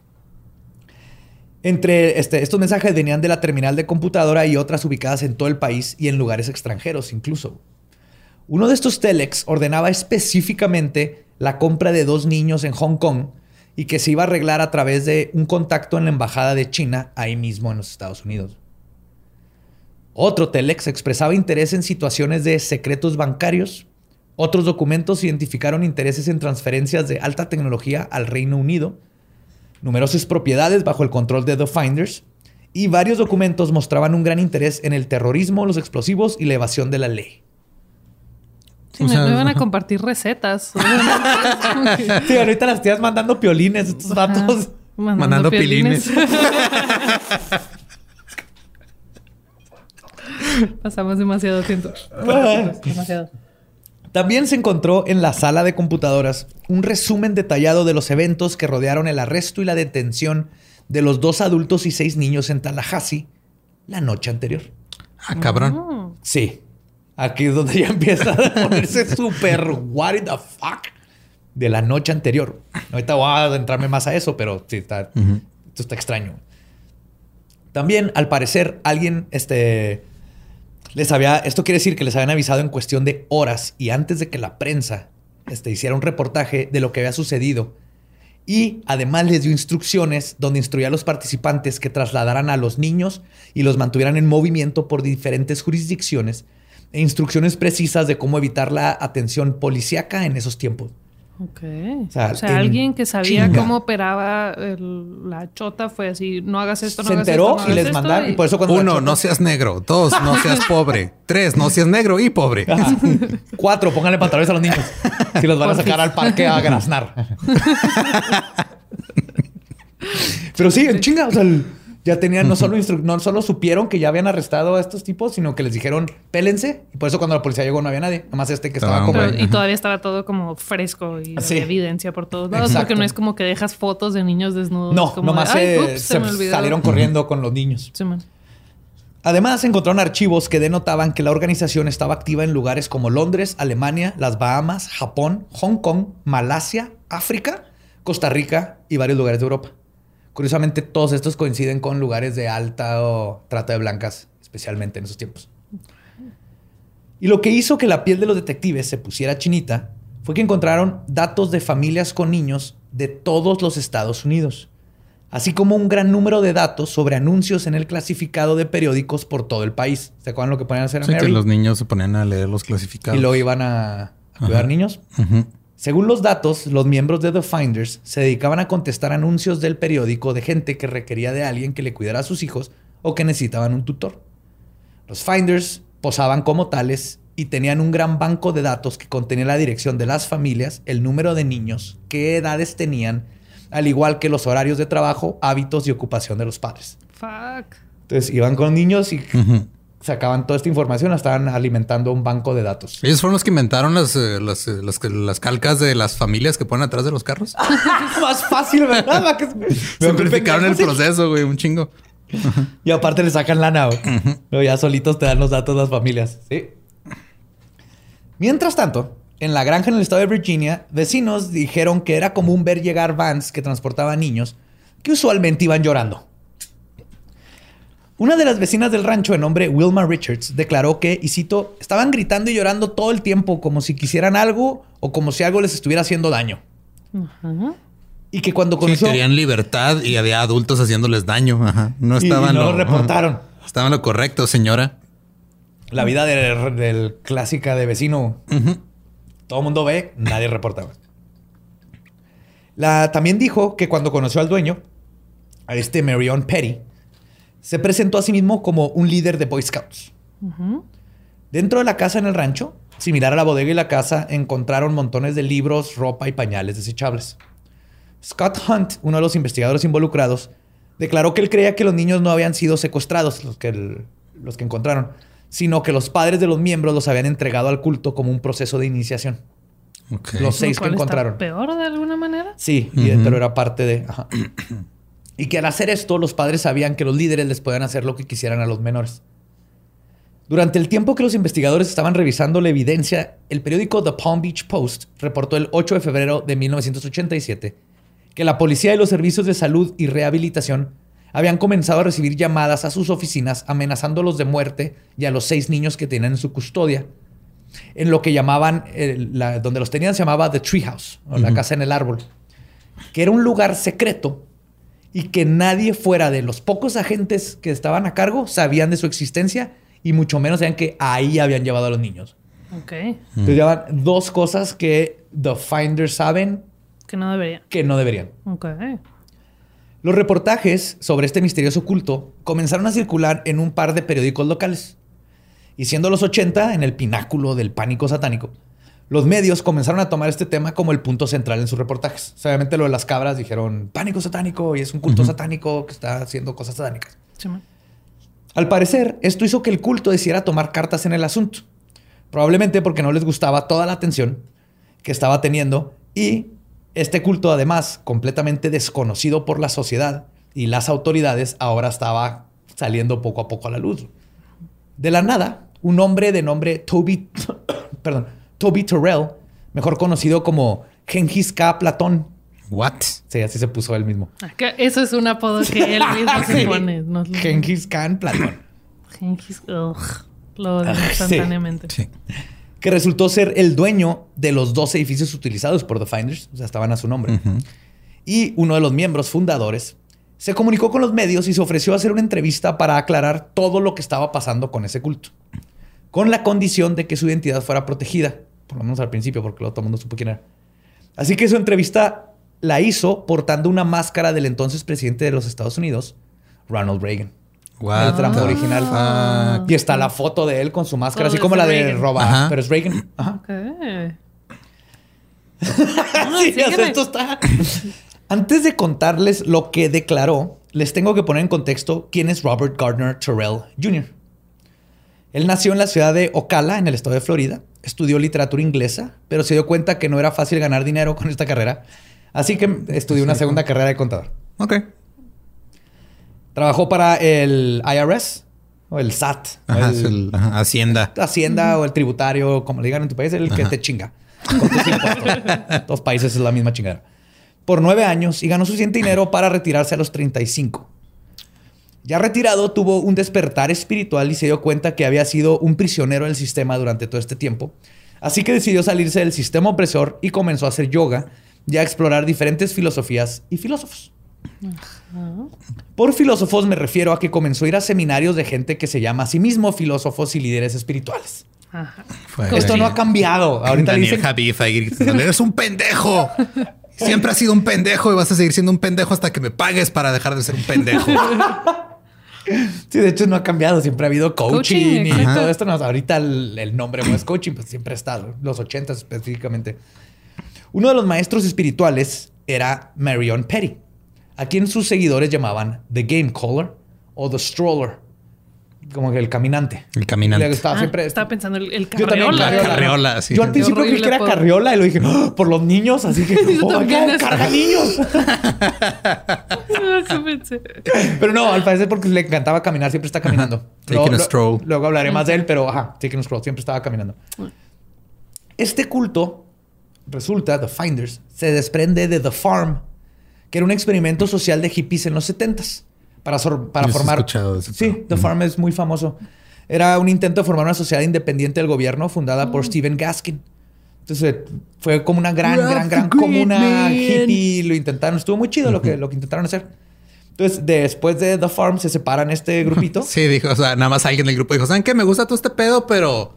Entre este, estos mensajes venían de la terminal de computadora y otras ubicadas en todo el país y en lugares extranjeros incluso. Uno de estos telex ordenaba específicamente la compra de dos niños en Hong Kong y que se iba a arreglar a través de un contacto en la embajada de China ahí mismo en los Estados Unidos. Otro telex expresaba interés en situaciones de secretos bancarios. Otros documentos identificaron intereses en transferencias de alta tecnología al Reino Unido, numerosas propiedades bajo el control de The Finders y varios documentos mostraban un gran interés en el terrorismo, los explosivos y la evasión de la ley. Sí, O me, iban a compartir recetas. Sí, ahorita las tías mandando piolines, estos vatos. Mandando pilines. Pasamos demasiado tiempo. demasiado. También se encontró en la sala de computadoras un resumen detallado de los eventos que rodearon el arresto y la detención de los dos adultos y seis niños en Tallahassee la noche anterior. Ah, cabrón. Mm. Sí. Aquí es donde ya empieza a ponerse súper what in the fuck de la noche anterior. Ahorita voy a adentrarme más a eso, pero sí, está, esto está extraño. También, al parecer, alguien este, les había. Esto quiere decir que les habían avisado en cuestión de horas y antes de que la prensa este, hiciera un reportaje de lo que había sucedido. Y además les dio instrucciones donde instruía a los participantes que trasladaran a los niños y los mantuvieran en movimiento por diferentes jurisdicciones e instrucciones precisas de cómo evitar la atención policíaca en esos tiempos. Ok. O sea, O sea, en alguien que sabía chinga. cómo operaba el- la chota fue así, no hagas esto, no Se hagas enteró esto, no y hagas les esto", mandaron. Y por eso cuando Uno, chota- no seas negro. Dos, no seas pobre. Tres, no seas negro y pobre. Ajá. Cuatro, pónganle pantalones a los niños. Si los van a sacar al parque a graznar. Pero sí, en chinga. O sea, el- ya tenían, no solo, instru- no solo supieron que ya habían arrestado a estos tipos, sino que les dijeron, pélense. Y por eso cuando la policía llegó no había nadie. Nomás este que estaba como... Pero- y todavía estaba todo como fresco y Sí. había evidencia por todos lados. Exacto. Porque no es como que dejas fotos de niños desnudos. No, como nomás de, "Ay, se, ups, se me olvidó". salieron corriendo con los niños. Sí, man. Además, encontraron archivos que denotaban que la organización estaba activa en lugares como Londres, Alemania, las Bahamas, Japón, Hong Kong, Malasia, África, Costa Rica y varios lugares de Europa. Curiosamente, todos estos coinciden con lugares de alta o trata de blancas, especialmente en esos tiempos. Y lo que hizo que la piel de los detectives se pusiera chinita fue que encontraron datos de familias con niños de todos los Estados Unidos. así como un gran número de datos sobre anuncios en el clasificado de periódicos por todo el país. ¿Se acuerdan lo que ponían a hacer a Sí, que Mary? los niños se ponían a leer los clasificados. Y luego iban a, a cuidar niños. Ujú. Según los datos, los miembros de The Finders se dedicaban a contestar anuncios del periódico de gente que requería de alguien que le cuidara a sus hijos o que necesitaban un tutor. Los Finders posaban como tales y tenían un gran banco de datos que contenía la dirección de las familias, el número de niños, qué edades tenían, al igual que los horarios de trabajo, hábitos y ocupación de los padres. Fuck. Entonces iban con niños y. sacaban toda esta información, la estaban alimentando un banco de datos. Ellos fueron los que inventaron las, eh, las, eh, las, las calcas de las familias que ponen atrás de los carros. Más fácil, ¿verdad? Simplificaron el proceso, güey, un chingo. Y aparte le sacan lana, güey. Ya solitos te dan los datos las familias. Sí. Mientras tanto, en la granja en el estado de Virginia, vecinos dijeron que era común ver llegar vans que transportaban niños que usualmente iban llorando. Una de las vecinas del rancho, de nombre Wilma Richards, declaró que, y cito, estaban gritando y llorando todo el tiempo como si quisieran algo o como si algo les estuviera haciendo daño. Ajá. Y que cuando Sí, conoció... querían libertad y había adultos haciéndoles daño. Ajá. No y estaban no lo reportaron. Estaban lo correcto, señora. La vida del, del clásica de vecino. Todo el mundo ve, nadie reportaba. La, también dijo que cuando conoció al dueño, a este Marion Petty, se presentó a sí mismo como un líder de Boy Scouts. Dentro de la casa en el rancho, similar a la bodega y la casa, encontraron montones de libros, ropa y pañales desechables. Scott Hunt, uno de los investigadores involucrados, declaró que él creía que los niños no habían sido secuestrados, los que, el- los que encontraron, sino que los padres de los miembros los habían entregado al culto como un proceso de iniciación. Los Lo seis que cual está encontraron. Peor de alguna manera. Sí, y- pero era parte de... ajá. y que al hacer esto, los padres sabían que los líderes les podían hacer lo que quisieran a los menores. Durante el tiempo que los investigadores estaban revisando la evidencia, el periódico The Palm Beach Post reportó el 8 de febrero de 1987 que la policía y los servicios de salud y rehabilitación habían comenzado a recibir llamadas a sus oficinas amenazándolos de muerte y a los seis niños que tenían en su custodia en lo que llamaban, eh, la- donde los tenían se llamaba The Treehouse, o la casa en el árbol, que era un lugar secreto y que nadie fuera de los pocos agentes que estaban a cargo sabían de su existencia y mucho menos sabían que ahí habían llevado a los niños. Ok. Entonces llevan dos cosas que The Finders saben Que no debería. que no deberían. Ok. Los reportajes sobre este misterioso culto comenzaron a circular en un par de periódicos locales. Y siendo los 80 en el pináculo del pánico satánico, los medios comenzaron a tomar este tema como el punto central en sus reportajes. O sea, obviamente lo de las cabras dijeron pánico satánico y es un culto satánico que está haciendo cosas satánicas. Sí. Al parecer, esto hizo que el culto decidiera tomar cartas en el asunto. Probablemente porque no les gustaba toda la atención que estaba teniendo y este culto, además, completamente desconocido por la sociedad y las autoridades, ahora estaba saliendo poco a poco a la luz. De la nada, un hombre de nombre Toby, perdón, Toby Terrell, mejor conocido como Genghis K. Platón, What? sí, así se puso él mismo. Ah, que Eso es un apodo que él mismo se pone. No, Genghis Khan Platón. Gengis. Ugh. Lo odio Ah, sí. instantáneamente. Sí. que resultó ser el dueño de los dos edificios utilizados por The Finders, o sea, estaban a su nombre. Y uno de los miembros fundadores se comunicó con los medios y se ofreció a hacer una entrevista para aclarar todo lo que estaba pasando con ese culto, con la condición de que su identidad fuera protegida, por lo menos al principio, porque luego todo el mundo supo quién era. Así que su entrevista la hizo portando una máscara del entonces presidente de los Estados Unidos, Ronald Reagan. What El Trump original. fuck? Y está la foto de él con su máscara, Todo así como la de. Roba, Ajá. pero es Reagan. Ajá. Ok. Sí, o sea, sígueme. esto está- Antes de contarles lo que declaró, les tengo que poner en contexto quién es Robert Gardner Terrell Jr. Él nació en la ciudad de Ocala, en el estado de Florida. Estudió literatura inglesa, pero se dio cuenta que no era fácil ganar dinero con esta carrera. Así que estudió una segunda carrera de contador. Ok. Trabajó para el IRS o el SAT. o el- es el- ajá, Hacienda. Hacienda o el tributario, como le digan en tu país, el que te chinga. Con tus impuestos. Dos países es la misma chingada. Por nueve años y ganó suficiente dinero para retirarse a los 35. Ya retirado, tuvo un despertar espiritual y se dio cuenta que había sido un prisionero del sistema durante todo este tiempo. Así que decidió salirse del sistema opresor y comenzó a hacer yoga y a explorar diferentes filosofías y filósofos. Por filósofos me refiero a que comenzó a ir a seminarios de gente que se llama a sí mismo filósofos y líderes espirituales. Ajá. Esto no ha cambiado. Ahorita Daniel dicen Javif ahí gritando, eres un pendejo. Siempre has sido un pendejo y vas a seguir siendo un pendejo hasta que me pagues para dejar de ser un pendejo. Sí, de hecho no ha cambiado. Siempre ha habido coaching, Coaching, y todo esto. No, ahorita el, el nombre no es coaching, pues siempre ha estado. Los 80 específicamente. Uno de los maestros espirituales era Marion Petty, a quien sus seguidores llamaban The Game Caller o The Stroller, como que el caminante. El caminante. Le gustaba Ah, siempre. estaba pensando el, el Yo también, carriola. carriola. Carriola, sí. Yo al principio creí que era carriola y lo dije "Ah, por los niños, así que oh, acá, carga niños. Eso pensé. Pero no, al parecer porque le encantaba caminar, siempre está caminando. Taking a stroll. Luego hablaré más de él, pero ajá, taking a stroll, siempre estaba caminando. Este culto, resulta, The Finders, se desprende de The Farm, que era un experimento social de hippies en los 70s para, para formar. sí. The. Farm es muy famoso. Era un intento de formar una sociedad independiente del gobierno fundada por Stephen Gaskin. Entonces fue como una gran, gran, gran comuna hippie. Lo intentaron, estuvo muy chido lo, que, lo que intentaron hacer. Entonces, después de The Farm, se separan este grupito. Sí, dijo, o sea, nada más alguien del grupo dijo, ¿saben qué? Me gusta todo este pedo, pero...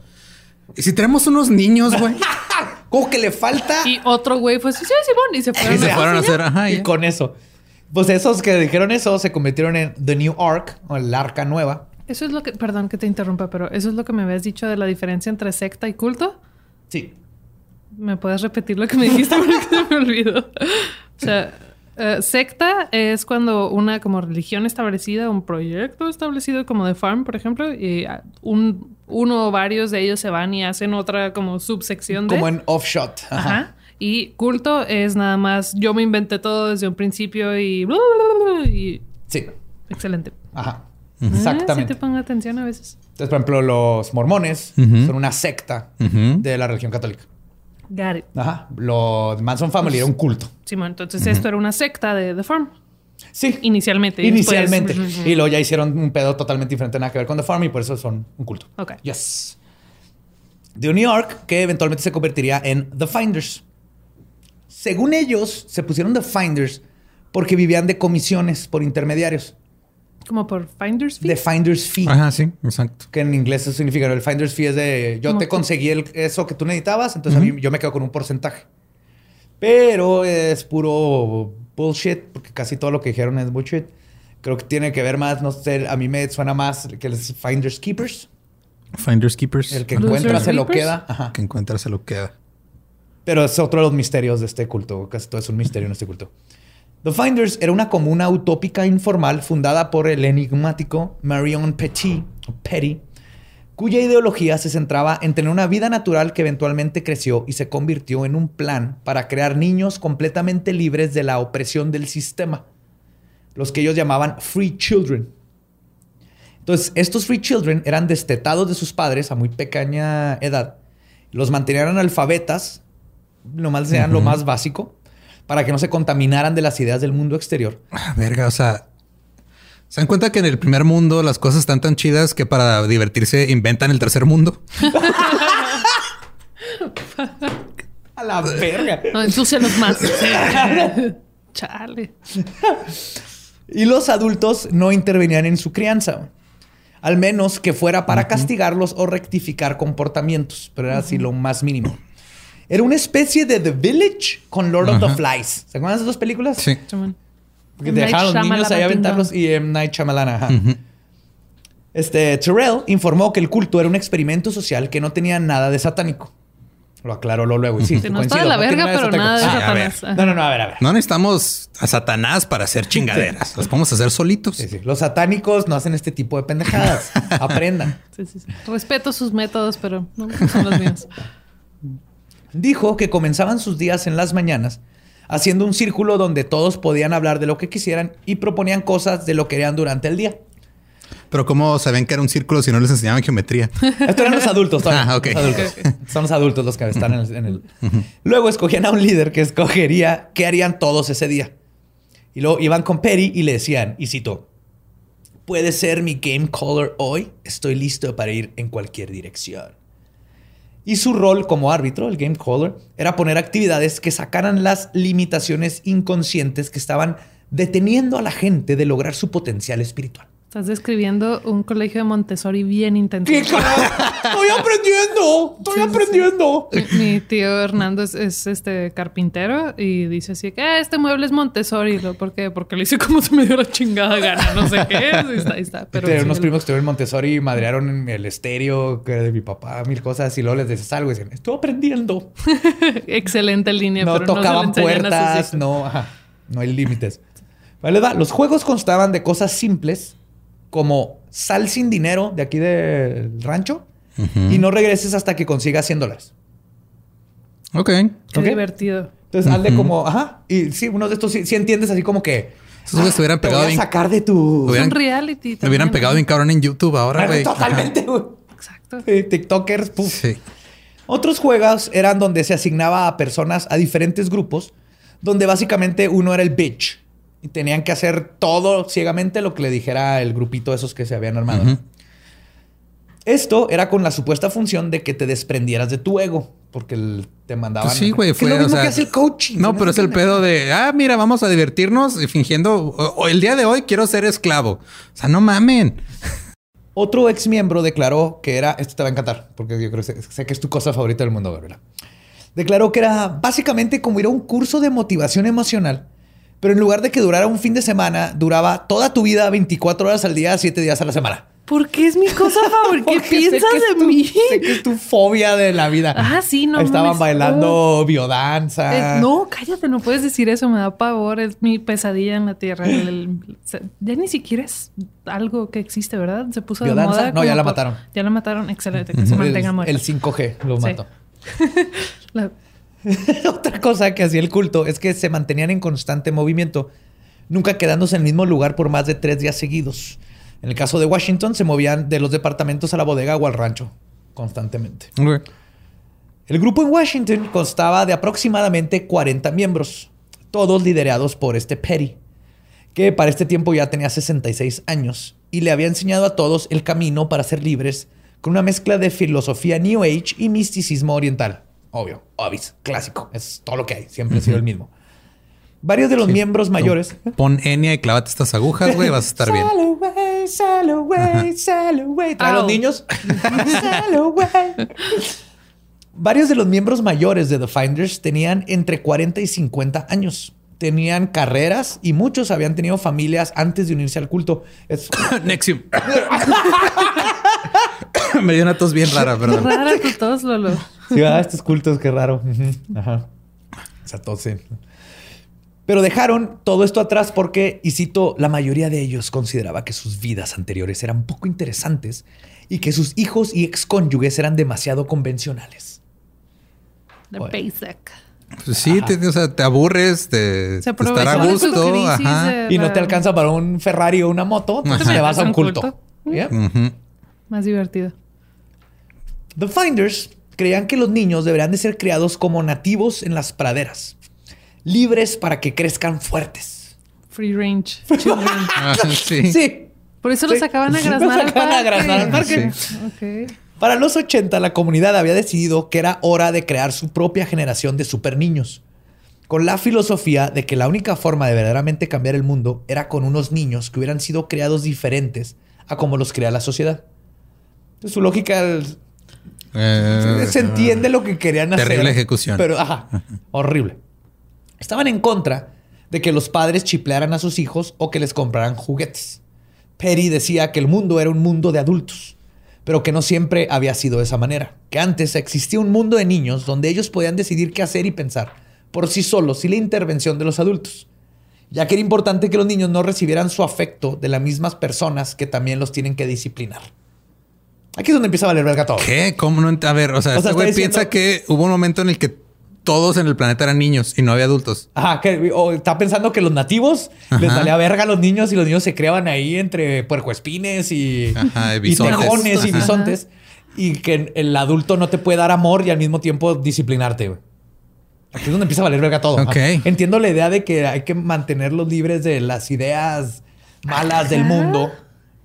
¿Y si tenemos unos niños, güey? Como que le falta. Y otro güey fue, sí, sí, Simón. Y se fueron. Y se a- fueron a hacer, ajá, y ya. con eso. Pues esos que dijeron eso se convirtieron en The New Ark, o el arca nueva. Eso es lo que, perdón que te interrumpa, pero eso es lo que me habías dicho de la diferencia entre secta y culto. Sí. ¿Me puedes repetir lo que me dijiste porque se me olvidó? O sea, eh, secta es cuando una como religión establecida, un proyecto establecido como de farm, por ejemplo, y ah, un, uno o varios de ellos se van y hacen otra como subsección de... Como en Offshot. Ajá. Ajá. Y culto es nada más, yo me inventé todo desde un principio y... bla, bla, bla, bla, y Sí. excelente. Ajá. Ah, sí Exactamente. te pongo atención a veces. Entonces, por ejemplo, los mormones son una secta de la religión católica. Got it. Ajá. Los Manson Family era un culto. Simón, entonces esto era una secta de The Farm. Sí. Inicialmente. y después- Inicialmente. Y luego ya hicieron un pedo totalmente diferente, nada que ver con The Farm y por eso son un culto. Ok. Yes. The New York, que eventualmente se convertiría en The Finders. Según ellos, se pusieron The Finders porque vivían de comisiones por intermediarios. Como por Finder's Fee. The Finders Fee. Ajá, sí, exacto. Que en inglés eso significa, el Finder's Fee es de yo te conseguí el- eso que tú necesitabas, entonces a mí yo me quedo con un porcentaje. Pero es puro bullshit, porque casi todo lo que dijeron es bullshit. Creo que tiene que ver más, no sé, a mí me suena más que los Finders Keepers. Finders Keepers. El que encuentra se lo queda. Ajá. que encuentra se lo queda. Pero es otro de los misterios de este culto. Casi todo es un misterio en este culto. The Finders era una comuna utópica informal fundada por el enigmático Marion Petit, o Petty, cuya ideología se centraba en tener una vida natural que eventualmente creció y se convirtió en un plan para crear niños completamente libres de la opresión del sistema, los que ellos llamaban Free Children. Entonces, estos Free Children eran destetados de sus padres a muy pequeña edad, los mantenían analfabetas, nomás sean lo más básico, para que no se contaminaran de las ideas del mundo exterior. Ah, verga, o sea... ¿Se dan cuenta que en el primer mundo las cosas están tan chidas que para divertirse inventan el tercer mundo? A la verga. No, ensúcialos más. Chale. Y los adultos no intervenían en su crianza. Al menos que fuera para castigarlos o rectificar comportamientos. Pero era así lo más mínimo. Era una especie de The Village con Lord of the. Flies. ¿Se acuerdan de esas dos películas? Sí. Porque dejaban a los niños ahí aventarlos y M. Night Shyamalan. ajá. Este, Terrell informó que el culto era un experimento social que no tenía nada de satánico. Lo aclaró lo luego. Y sí, no está de la no verga, pero satánico. nada de Sí. Satanás. No, no, no, a ver, a ver. No necesitamos a Satanás para hacer chingaderas. Las podemos hacer solitos. Sí, sí. Los satánicos no hacen este tipo de pendejadas. Aprendan. Sí, sí, sí. Respeto sus métodos, pero no son los míos. Dijo que comenzaban sus días en las mañanas haciendo un círculo donde todos podían hablar de lo que quisieran y proponían cosas de lo que harían durante el día. Pero ¿cómo sabían que era un círculo si no les enseñaban geometría? Esto eran los adultos todavía. Ah, ok. Los adultos. Son los adultos los que están en el, en el- Luego escogían a un líder que escogería qué harían todos ese día. Y luego iban con Perry y le decían, y cito, ¿puede ser mi game caller hoy? Estoy listo para ir en cualquier dirección. Y su rol como árbitro, el game caller, era poner actividades que sacaran las limitaciones inconscientes que estaban deteniendo a la gente de lograr su potencial espiritual. Estás describiendo un colegio de Montessori bien intenso. ¡Estoy aprendiendo! ¡Estoy Sí, sí, sí. aprendiendo! Mi, mi tío Hernando es, es, este carpintero y dice así que "Ah, este mueble es Montessori. Lo- ¿Por qué? Porque lo hice como se me dio la chingada gana. No sé qué. Ahí está, ahí está. Pero Tenía sí, unos el- primos que estuvieron en Montessori y madrearon en el estéreo que era de mi papá, mil cosas. Y luego les decías algo y decían, estoy aprendiendo. Excelente línea, no pero no se tocaban a sus puertas, no, ajá, no hay límites. Vale, va. Los juegos constaban de cosas simples como sal sin dinero de aquí del rancho y no regreses hasta que consigas 100 dólares. Ok. Qué divertido. Entonces, hazle como, ajá. Y sí, uno de estos sí, sí entiendes así como que. Esos te hubieran te pegado voy a sacar de tu. Hubieran- Es un reality. Me hubieran también, pegado ¿no? bien cabrón en YouTube ahora, güey. Totalmente, güey. Exacto. TikTokers, puf. Sí. Otros juegos eran donde se asignaba a personas a diferentes grupos, donde básicamente uno era el bitch y tenían que hacer todo ciegamente lo que le dijera el grupito esos que se habían armado. Esto era con la supuesta función de que te desprendieras de tu ego, porque el- te mandaban. Pues sí, güey. Fue, lo o mismo sea, que hace el coaching. No, pero es el pedo de, ah, mira, vamos a divertirnos fingiendo, o, o el día de hoy quiero ser esclavo. O sea, no mamen. Otro ex miembro declaró que era, esto te va a encantar, porque yo creo que sé, sé que es tu cosa favorita del mundo, Gabriela. Declaró que era básicamente como ir a un curso de motivación emocional, pero en lugar de que durara un fin de semana, duraba toda tu vida 24 horas al día, 7 días a la semana. ¿Por qué es mi cosa favorita? ¿Qué Porque piensas de tu- mí? Sé que es tu fobia de la vida. Ah, sí, no Estaban mames. bailando biodanza. Eh, no, cállate, no puedes decir eso, me da pavor, es mi pesadilla en la tierra. El- el- se- ya ni siquiera es algo que existe, ¿verdad? Se puso de ¿Biodanza? moda. No, ya la por- mataron. Ya la mataron, excelente, que se mantenga muerta. el 5G lo Sí. mató. La- Otra cosa que hacía el culto es que se mantenían en constante movimiento, nunca quedándose en el mismo lugar por más de tres días seguidos. En el caso de Washington, se movían de los departamentos a la bodega o al rancho constantemente. El grupo en Washington constaba de aproximadamente 40 miembros, todos liderados por este Petty, que para este tiempo ya tenía 66 años y le había enseñado a todos el camino para ser libres con una mezcla de filosofía New Age y misticismo oriental. Obvio, obvis, clásico, es todo lo que hay, siempre ha sido el mismo. Varios de los miembros mayores... Pon Enya y clávate estas agujas, güey, vas a estar bien. Trae a los niños. Varios de los miembros mayores de The Finders tenían entre 40 y 50 años. Tenían carreras y muchos habían tenido familias antes de unirse al culto. Es- Nexium. Me dio una tos bien rara, perdón. Rara tu tos, Lolo. Sí, ah, estos cultos, qué raro. Ajá. Esa tos, sí. Pero dejaron todo esto atrás porque, y cito, la mayoría de ellos consideraba que sus vidas anteriores eran poco interesantes y que sus hijos y excónyuges eran demasiado convencionales. The Bueno. basic. Pues sí, te, o sea, te aburres de, Se de estar a gusto. crisis Ajá. Y no te alcanza para un Ferrari o una moto, entonces Ajá. te vas a un culto. Más divertido. The Finders creían que los niños deberían de ser criados como nativos en las praderas, libres para que crezcan fuertes. Free range. Ah, sí. Sí. Por eso Sí. los sacaban a Los graznar al parque. a graznar al parque. Ok. Para los 80, la comunidad había decidido que era hora de crear su propia generación de super niños, con la filosofía de que la única forma de verdaderamente cambiar el mundo era con unos niños que hubieran sido creados diferentes a como los crea la sociedad. Entonces, su lógica Eh, se entiende lo que querían hacer. Terrible ejecución. Pero, ajá, horrible. Estaban en contra de que los padres chiplearan a sus hijos o que les compraran juguetes. Perry decía que el mundo era un mundo de adultos, pero que no siempre había sido de esa manera. Que antes existía un mundo de niños donde ellos podían decidir qué hacer y pensar por sí solos sin la intervención de los adultos. Ya que era importante que los niños no recibieran su afecto de las mismas personas que también los tienen que disciplinar. Aquí es donde empieza a valer verga todo. ¿Qué? ¿Cómo no? A ver, o sea, O sea, este güey diciendo- piensa que hubo un momento en el que todos en el planeta eran niños y no había adultos. Ajá, que o está pensando que los nativos les valía verga a los niños y los niños se criaban ahí entre puercoespines y, Ajá, y y bisontes. tejones y bisontes. Y que el adulto no te puede dar amor y al mismo tiempo disciplinarte, güey. Aquí es donde empieza a valer verga todo. Ok. Ajá. Entiendo la idea de que hay que mantenerlos libres de las ideas malas del mundo.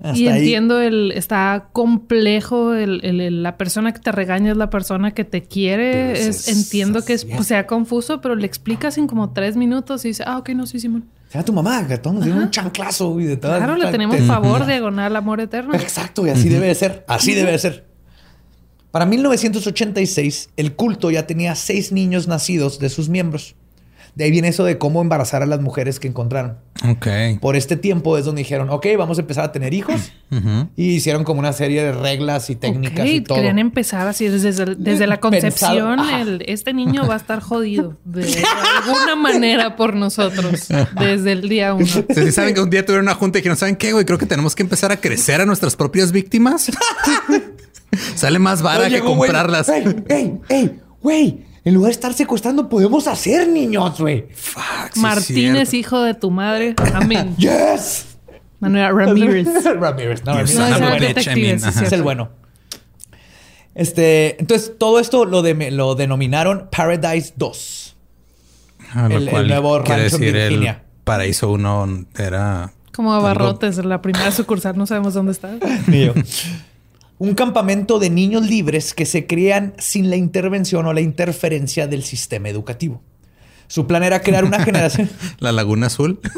Hasta y ahí. entiendo el está complejo el, el- el- la persona que te regaña es la persona que te quiere es, es entiendo que es, pues, sea confuso pero le explicas en como tres minutos y dice ah ok no sí Simón Se tu mamá, que todos nos dieron un chanclazo y de todo. Claro, le tenemos favor diagonal amor eterno. Exacto, y así debe de ser. Así debe de ser. Para 1986, el culto ya tenía seis niños nacidos de sus miembros. De ahí viene eso de cómo embarazar a las mujeres que encontraron. Ok. Por este tiempo es donde dijeron, ok, vamos a empezar a tener hijos. Y hicieron como una serie de reglas y técnicas Ok, y todo. Querían empezar así desde, desde la concepción. El- este niño va a estar jodido de alguna manera por nosotros desde el día uno. Si saben que un día tuvieron una junta y dijeron, ¿saben qué, güey? Creo que tenemos que empezar a crecer a nuestras propias víctimas. Sale más vara que llegó, güey, comprarlas. ¡Ey, ey, ey! Güey, en lugar de estar secuestrando, podemos hacer niños, güey. Fuck, sí es Martínez, hijo de tu madre. Amén. ¡Yes! Manuel Ramírez. Ramírez, no, Ramírez. No, ajá. sí, es el bueno. Este, entonces todo esto lo, de, lo denominaron Paradise 2. Ah, lo el- el nuevo rancho en decir el Virginia. Paraíso 1 era... Como abarrotes, la primera sucursal, no sabemos dónde está. Mío. Un campamento de niños libres que se crían sin la intervención o la interferencia del sistema educativo. Su plan era crear una generación. La Laguna Azul.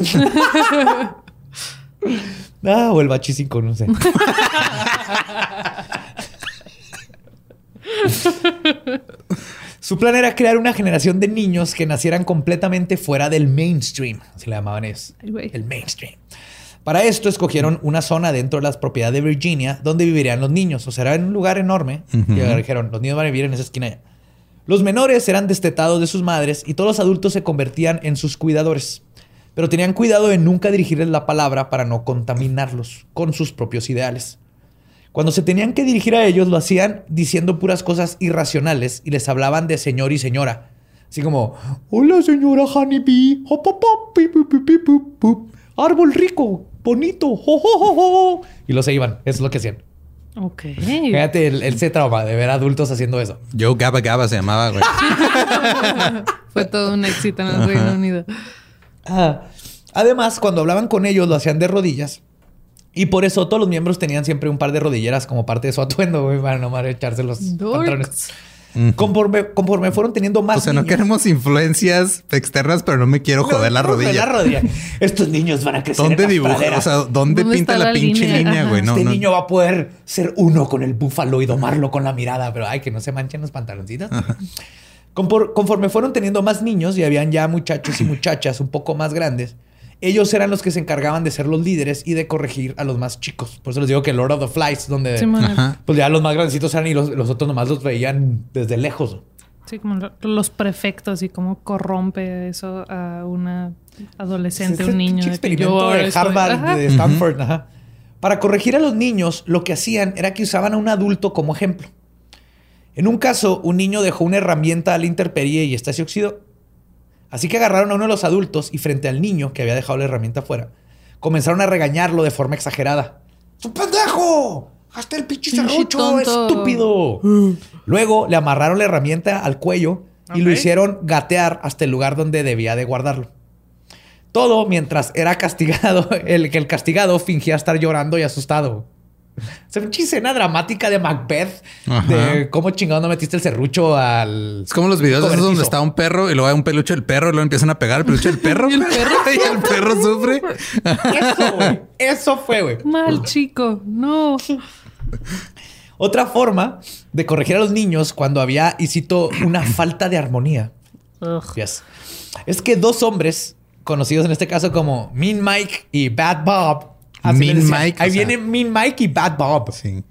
Ah, o el Bachi 5, no sé. Su plan era crear una generación de niños que nacieran completamente fuera del mainstream. Así le llamaban güey. El mainstream. Para esto escogieron una zona dentro de las propiedades de Virginia donde vivirían los niños. O sea, era en un lugar enorme. Y dijeron, los niños van a vivir en esa esquina allá. Los menores eran destetados de sus madres y todos los adultos se convertían en sus cuidadores. Pero tenían cuidado de nunca dirigirles la palabra para no contaminarlos con sus propios ideales. Cuando se tenían que dirigir a ellos, lo hacían diciendo puras cosas irracionales y les hablaban de señor y señora. Así como, hola señora Honeybee, hop, hop, hop. Árbol rico, bonito, jo, jo, jo, jo". y los se iban. Eso es lo que hacían. Ok. Fíjate el, ese trauma de ver adultos haciendo eso. Joe Gaba Gaba se llamaba, güey. Fue todo un éxito en el Reino Unido. Ah. Además, cuando hablaban con ellos, lo hacían de rodillas. Y por eso todos los miembros tenían siempre un par de rodilleras como parte de su atuendo, güey, para no echarse los Dorks. pantalones. Conforme, conforme fueron teniendo más O sea, no niños- queremos influencias externas, pero no me quiero joder la rodilla. La rodilla. Estos niños van a crecer ¿Dónde en las dibuja? praderas. O sea, ¿dónde, ¿Dónde pinta la, la pinche línea? güey? No, este no. niño va a poder ser uno con el búfalo y domarlo con la mirada, pero ay, que no se manchen los pantaloncitos. Conforme fueron teniendo más niños y habían ya muchachos y muchachas un poco más grandes, ellos eran los que se encargaban de ser los líderes y de corregir a los más chicos. Por eso les digo que Lord of the Flies, donde pues ya los más grandecitos eran y los, los otros nomás los veían desde lejos. Sí, como lo- los prefectos y cómo corrompe eso a una adolescente, un niño. de experimento de Harvard, Ajá. de Stanford. ajá. Para corregir a los niños, lo que hacían era que usaban a un adulto como ejemplo. En un caso, un niño dejó una herramienta a la intemperie y esta se oxidó. Así que agarraron a uno de los adultos y frente al niño que había dejado la herramienta afuera, comenzaron a regañarlo de forma exagerada. ¡Su pendejo! ¡Hasta el pinche tonto. estúpido! Luego le amarraron la herramienta al cuello y lo hicieron gatear hasta el lugar donde debía de guardarlo. Todo mientras era castigado, el que el castigado fingía estar llorando y asustado. Es una pinche escena dramática de Macbeth Ajá. de cómo chingado no metiste el serrucho al. Es como los videos esos donde está un perro y luego hay un peluche del perro y luego empiezan a pegar el peluche del perro. Y el perro y el perro sufre. Eso, güey. Eso fue, güey. Mal chico, no. Otra forma de corregir a los niños cuando había, y cito, una falta de armonía. Yes. Es que dos hombres, conocidos en este caso como Mean Mike y Bad Bob. Mean. Mike, Ahí o sea. viene Mean Mike y Bad Bob. Sí.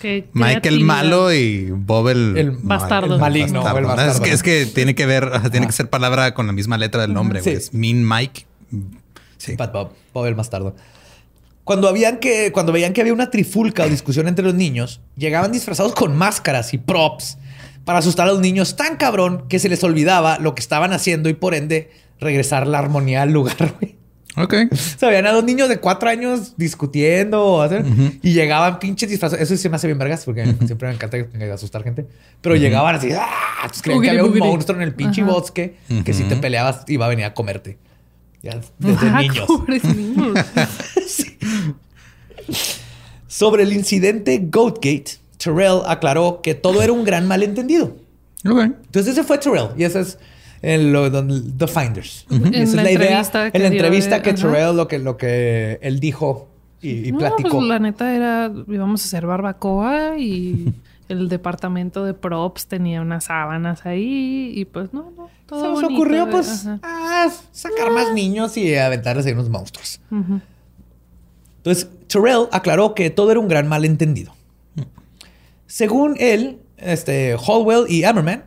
Qué Mike el malo y Bob el, El bastardo. el maligno, o el Es bastardo. que, es que tiene que ver, tiene que ser palabra con la misma letra del nombre. güey. Sí. Es Mean Mike. Sí. Bad Bob, Bob el bastardo. Cuando, habían que, cuando veían que había una trifulca o discusión entre los niños, llegaban disfrazados con máscaras y props para asustar a los niños tan cabrón que se les olvidaba lo que estaban haciendo y por ende regresar la armonía al lugar. güey. Ok. O sea, veían a dos niños de cuatro años discutiendo o hacer- y llegaban pinches disfrazados. Eso sí se me hace bien vergas porque siempre me encanta asustar gente. Pero llegaban así, ¡ah! Entonces creían que había un monstruo en el pinche bosque que si te peleabas iba a venir a comerte. Ya, desde Ah, niños. pobres niños. Sobre el incidente Goatgate, Terrell aclaró que todo era un gran malentendido. Ok. Entonces ese fue Terrell y esa es En lo, The Finders. Esa es la idea. En la entrevista de- que. Terrell, lo que, lo que él dijo y, y no, platicó. pues la neta era, íbamos a hacer barbacoa y el departamento de props tenía unas sábanas ahí y pues no, no, todo Se nos bonito, ocurrió, de- pues, ah, sacar más niños y aventarles ahí unos monstruos. Entonces, Terrell aclaró que todo era un gran malentendido. Según él, este, Hallwell y Ammerman,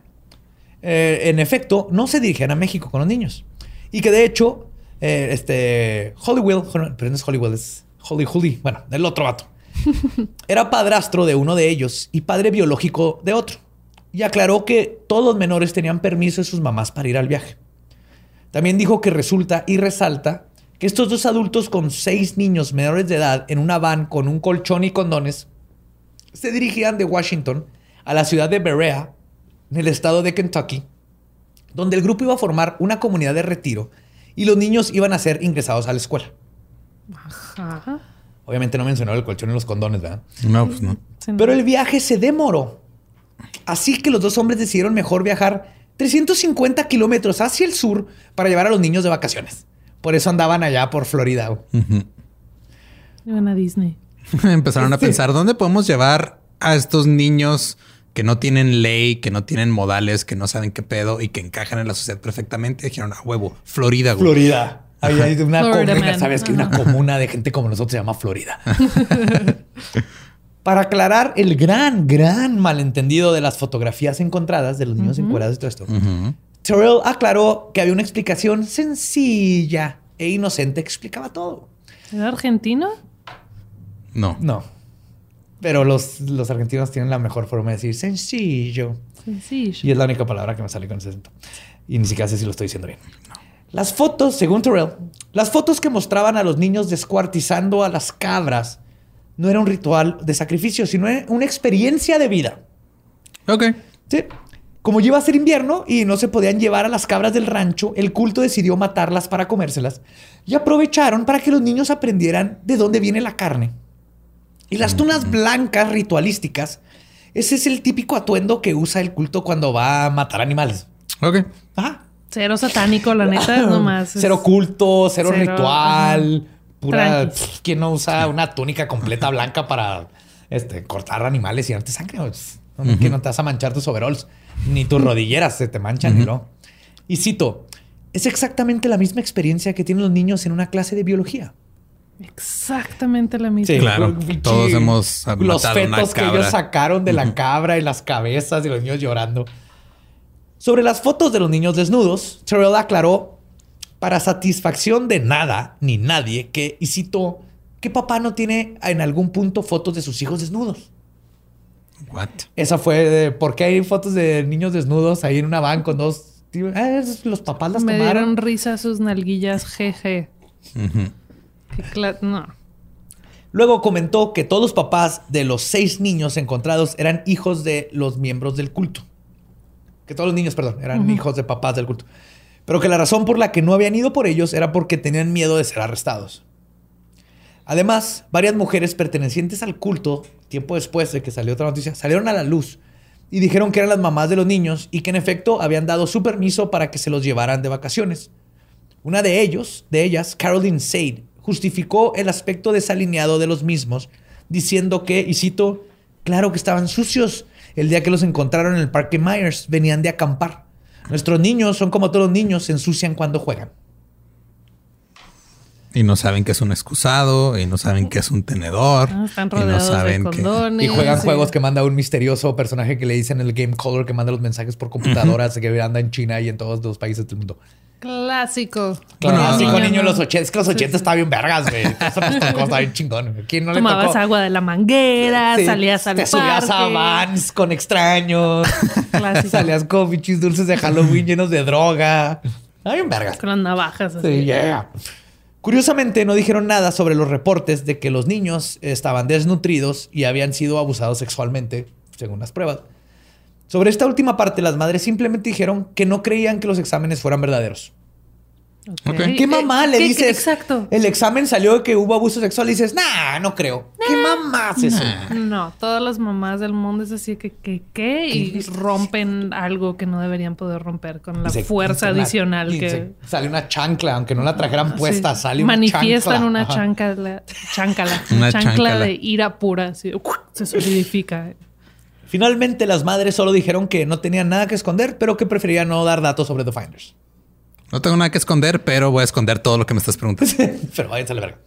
eh, en efecto, no se dirigían a México con los niños. Y que de hecho, eh, este, Hollywell, pero no es Holly Holly, bueno, el otro vato, era padrastro de uno de ellos y padre biológico de otro. Y aclaró que todos los menores tenían permiso de sus mamás para ir al viaje. También dijo que resulta y resalta que estos dos adultos con seis niños menores de edad en una van con un colchón y condones se dirigían de Washington a la ciudad de Berea, en el estado de Kentucky, donde el grupo iba a formar una comunidad de retiro y los niños iban a ser ingresados a la escuela. Ajá. Obviamente no mencionó el colchón y los condones, ¿verdad? No, pues no. Pero el viaje se demoró. Así que los dos hombres decidieron mejor viajar 350 kilómetros hacia el sur para llevar a los niños de vacaciones. Por eso andaban allá por Florida. Iban a Disney. Empezaron a Sí. pensar, ¿dónde podemos llevar a estos niños que no tienen ley, que no tienen modales, que no saben qué pedo y que encajan en la sociedad perfectamente? Dijeron, a huevo, Florida, güey. Florida. Ahí hay una Florida comuna, man. sabes que una comuna de gente como nosotros se llama Florida. Para aclarar el gran, gran malentendido de las fotografías encontradas de los niños encuerados y todo esto. Terrell aclaró que había una explicación sencilla e inocente que explicaba todo. ¿Era argentino? No. No. Pero los, los argentinos tienen la mejor forma de decir sencillo. Sencillo. Y es la única palabra que me sale con ese acento. Y ni siquiera sé si lo estoy diciendo bien. Las fotos, según Terrell, las fotos que mostraban a los niños descuartizando a las cabras no era un ritual de sacrificio, sino una experiencia de vida. Ok. Sí. Como ya iba a ser invierno y no se podían llevar a las cabras del rancho, el culto decidió matarlas para comérselas y aprovecharon para que los niños aprendieran de dónde viene la carne. Y las tunas blancas ritualísticas, ese es el típico atuendo que usa el culto cuando va a matar animales. Ok. Ajá. Cero satánico, la neta, es nomás. es- Cero culto, cero, Cero, ritual, pura. Pff, ¿Quién no usa una túnica completa blanca para este, cortar animales y darte sangre? Pues, ¿no? Que no te vas a manchar tus overalls, ni tus rodilleras se te manchan, y no. Y cito: es exactamente la misma experiencia que tienen los niños en una clase de biología. Exactamente la misma. Sí, Claro, todos hemos Los fetos que ellos sacaron de la cabra y las cabezas y los niños llorando. Sobre las fotos de los niños desnudos, Terrell aclaró para satisfacción de nada ni nadie que, y cito, que papá no tiene en algún punto fotos de sus hijos desnudos. What? Esa fue de por qué hay fotos de niños desnudos ahí en una van con dos. tío, ah, esos los papás las Me tomaron. dieron risa sus nalguillas, jeje. Qué no. Luego comentó que todos los papás de los seis niños encontrados eran hijos de los miembros del culto. Que todos los niños, perdón, eran hijos de papás del culto. Pero que la razón por la que no habían ido por ellos era porque tenían miedo de ser arrestados. Además, varias mujeres pertenecientes al culto, tiempo después de que salió otra noticia, salieron a la luz y dijeron que eran las mamás de los niños y que en efecto habían dado su permiso para que se los llevaran de vacaciones. Una de ellos, de ellas, Caroline Sade, justificó el aspecto desalineado de los mismos, diciendo que, y cito, claro que estaban sucios. El día que los encontraron en el Parque Myers, venían de acampar. Nuestros niños son como todos los niños, se ensucian cuando juegan. Y no saben que es un excusado, y no saben que es un tenedor. Ah, están y no rodeados de saben que. condones. Y juegan sí. juegos que manda un misterioso personaje que le dicen el Game Color, que manda los mensajes por computadoras, que anda en China y en todos los países del mundo. Clásico. Bueno, Clásico niño de los 80. Es que los 80 estaba bien vergas, güey. Eso estaba bien chingón. ¿Quién no le Tomabas tocó? agua de la manguera, Sí, salías al Te subías a parque. vans con extraños. Clásico. salías con bichis dulces de Halloween llenos de droga. Ay, un vergas. Con las navajas así. Sí, yeah. Curiosamente, no dijeron nada sobre los reportes de que los niños estaban desnutridos y habían sido abusados sexualmente, según las pruebas. Sobre esta última parte, las madres simplemente dijeron que no creían que los exámenes fueran verdaderos. ¿Qué mamá Eh, le ¿qué- dices? qué- Exacto. El examen salió de que hubo abuso sexual y dices, nah, no creo. ¿Qué mamá hace eso? No, todas las mamás del mundo es así que, que, ¿qué? Y rompen algo que no deberían poder romper con la se- fuerza adicional que... se- sale una chancla, aunque no la trajeran puesta, Sí. sale una Manifiestan chancla. una chancla, chancala, Una chancla chancla. de ira pura, así, se solidifica. Finalmente, las madres solo dijeron que no tenían nada que esconder, pero que preferían no dar datos sobre The Finders. No tengo nada que esconder, pero voy a esconder todo lo que me estás preguntando. pero váyanse a la verga.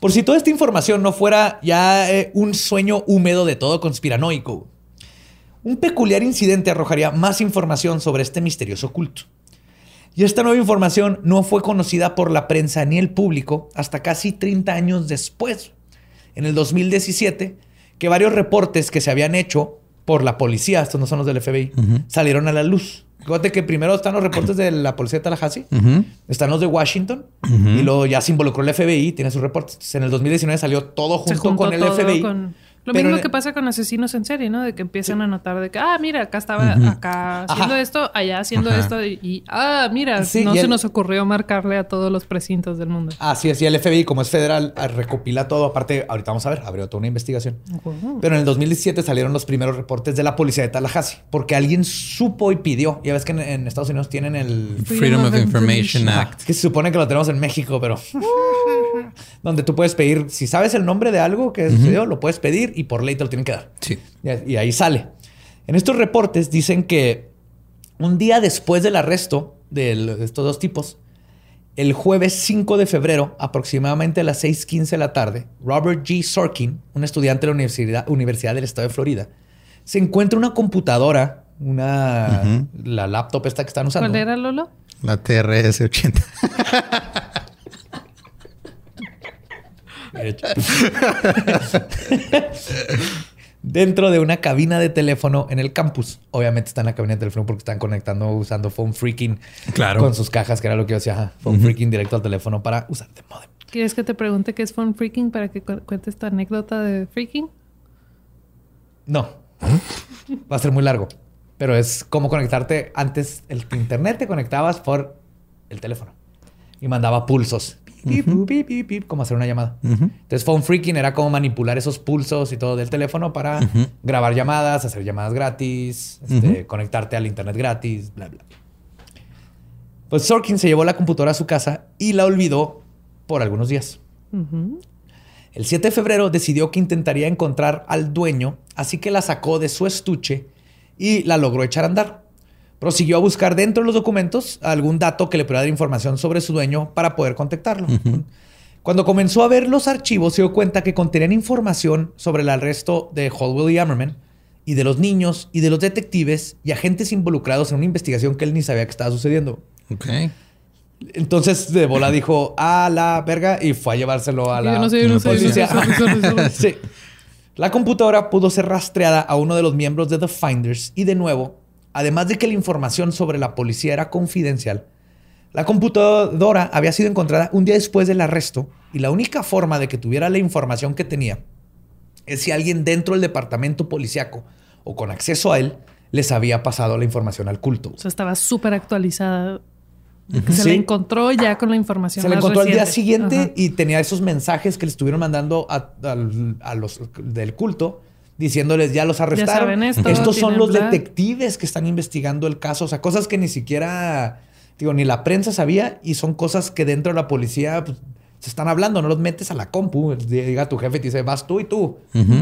Por si toda esta información no fuera ya eh, un sueño húmedo de todo conspiranoico, un peculiar incidente arrojaría más información sobre este misterioso culto. Y esta nueva información no fue conocida por la prensa ni el público hasta casi 30 años después, en el 2017, que varios reportes que se habían hecho por la policía, estos no son los del FBI, salieron a la luz. Fíjate que primero están los reportes de la policía de Tallahassee, están los de Washington y luego ya se involucró el FBI, tiene sus reportes. Entonces, en el 2019 salió todo junto con el todo FBI. con- Lo pero mismo que pasa con asesinos en serie, ¿no? De que empiezan a notar de que, ah, mira, acá estaba acá haciendo Ajá. esto, allá haciendo Ajá. esto y, y, ah, mira, Sí, no se el- nos ocurrió marcarle a todos los precintos del mundo. Así es, y el FBI, como es federal, ah, recopila todo. Aparte, ahorita vamos a ver, abrió toda una investigación. Pero en el 2017 salieron los primeros reportes de la policía de Tallahassee, porque alguien supo y pidió. Ya ves que en, en Estados Unidos tienen el... Freedom of Information Act. que se supone que lo tenemos en México, pero... donde tú puedes pedir, si sabes el nombre de algo que sucedió, lo puedes pedir y por ley te lo tienen que dar. Sí. Y y ahí sale. En estos reportes dicen que un día después del arresto de estos dos tipos, el jueves 5 de febrero, aproximadamente a las 6:15 de la tarde, Robert G. Sorkin, un estudiante de la Universidad, Universidad del Estado de Florida, se encuentra una computadora, una la laptop esta que están usando. ¿Cuál era, Lolo? La TRS 80. De hecho. Dentro de una cabina de teléfono en el campus. Obviamente está en la cabina de teléfono porque están conectando usando phone freaking Claro. con sus cajas, que era lo que yo decía. ajá, phone freaking directo al teléfono para usar de modem. ¿Quieres que te pregunte qué es phone freaking para que cu- cuentes tu anécdota de freaking? No. Va a ser muy largo. Pero es como conectarte. Antes el internet te conectabas por el teléfono. Y mandaba pulsos. Pip, pip, pip, pip, pip, como hacer una llamada. Entonces, phone freaking era como manipular esos pulsos y todo del teléfono para grabar llamadas, hacer llamadas gratis, este, conectarte al internet gratis, bla, bla. Pues Sorkin se llevó la computadora a su casa y la olvidó por algunos días. El 7 de febrero decidió que intentaría encontrar al dueño, así que la sacó de su estuche y la logró echar a andar. Prosiguió a buscar dentro de los documentos algún dato que le pudiera dar información sobre su dueño para poder contactarlo. Cuando comenzó a ver los archivos, se dio cuenta que contenían información sobre el arresto de Holwell y Ammerman y de los niños y de los detectives y agentes involucrados en una investigación que él ni sabía que estaba sucediendo. Ok. Entonces de bola dijo a la verga y fue a llevárselo a la Yo no sé, yo no sé, yo no. Sí. La computadora pudo ser rastreada a uno de los miembros de The Finders y de nuevo, además de que la información sobre la policía era confidencial, la computadora había sido encontrada un día después del arresto y la única forma de que tuviera la información que tenía es si alguien dentro del departamento policíaco o con acceso a él les había pasado la información al culto. O sea, estaba súper actualizada. Que se Sí. la encontró ya con la información. Se la más encontró al día siguiente Ajá. y tenía esos mensajes que le estuvieron mandando a los del culto diciéndoles ya los arrestaron. saben esto, Estos son los detectives que están investigando el caso. O sea, cosas que ni siquiera, digo, ni la prensa sabía y son cosas que dentro de la policía pues, se están hablando. No los metes a la compu. Diga tu jefe y te dice, vas tú y tú.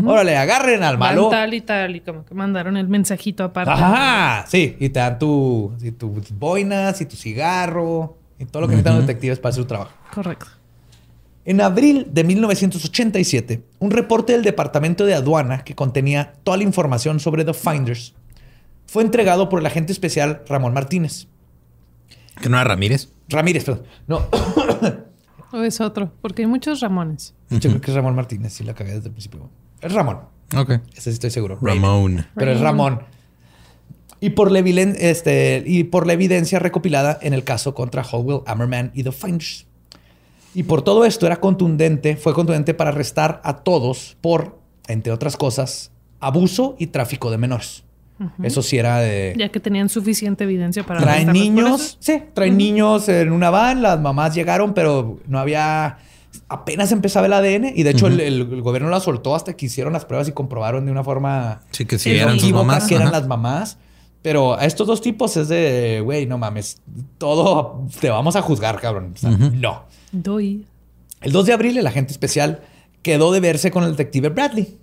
Órale, agarren al Van malo. tal y tal. Y como que mandaron el mensajito aparte. Ajá, sí. Y te dan tu, y tus boinas y tu cigarro y todo lo que necesitan los detectives para hacer su trabajo. Correcto. En abril de 1987, un reporte del Departamento de Aduana que contenía toda la información sobre The Finders fue entregado por el agente especial Ramón Martínez. ¿Que no era Ramírez? Ramírez, perdón. No, O es otro. Porque hay muchos Ramones. yo creo que es Ramón Martínez, sí la cagué desde el principio. Es Ramón, Ok. ese sí estoy seguro. Ramón. Pero es Ramón. Y por, la este, y por la evidencia recopilada en el caso contra Howell, Ammerman y The Finders. Y por todo esto era contundente, fue contundente para arrestar a todos por, entre otras cosas, abuso y tráfico de menores. Eso sí era de... Ya que tenían suficiente evidencia para... Traen niños, eso. sí, traen niños en una van, las mamás llegaron, pero no había... Apenas empezaba el ADN y de hecho el, el- el gobierno la soltó hasta que hicieron las pruebas y comprobaron de una forma Sí, que sí eran sus mamás. que eran las mamás. Pero a estos dos tipos es de, güey, no mames, todo te vamos a juzgar, cabrón. O sea, No. Doy. El 2 de abril, el agente especial quedó de verse con el detective Bradley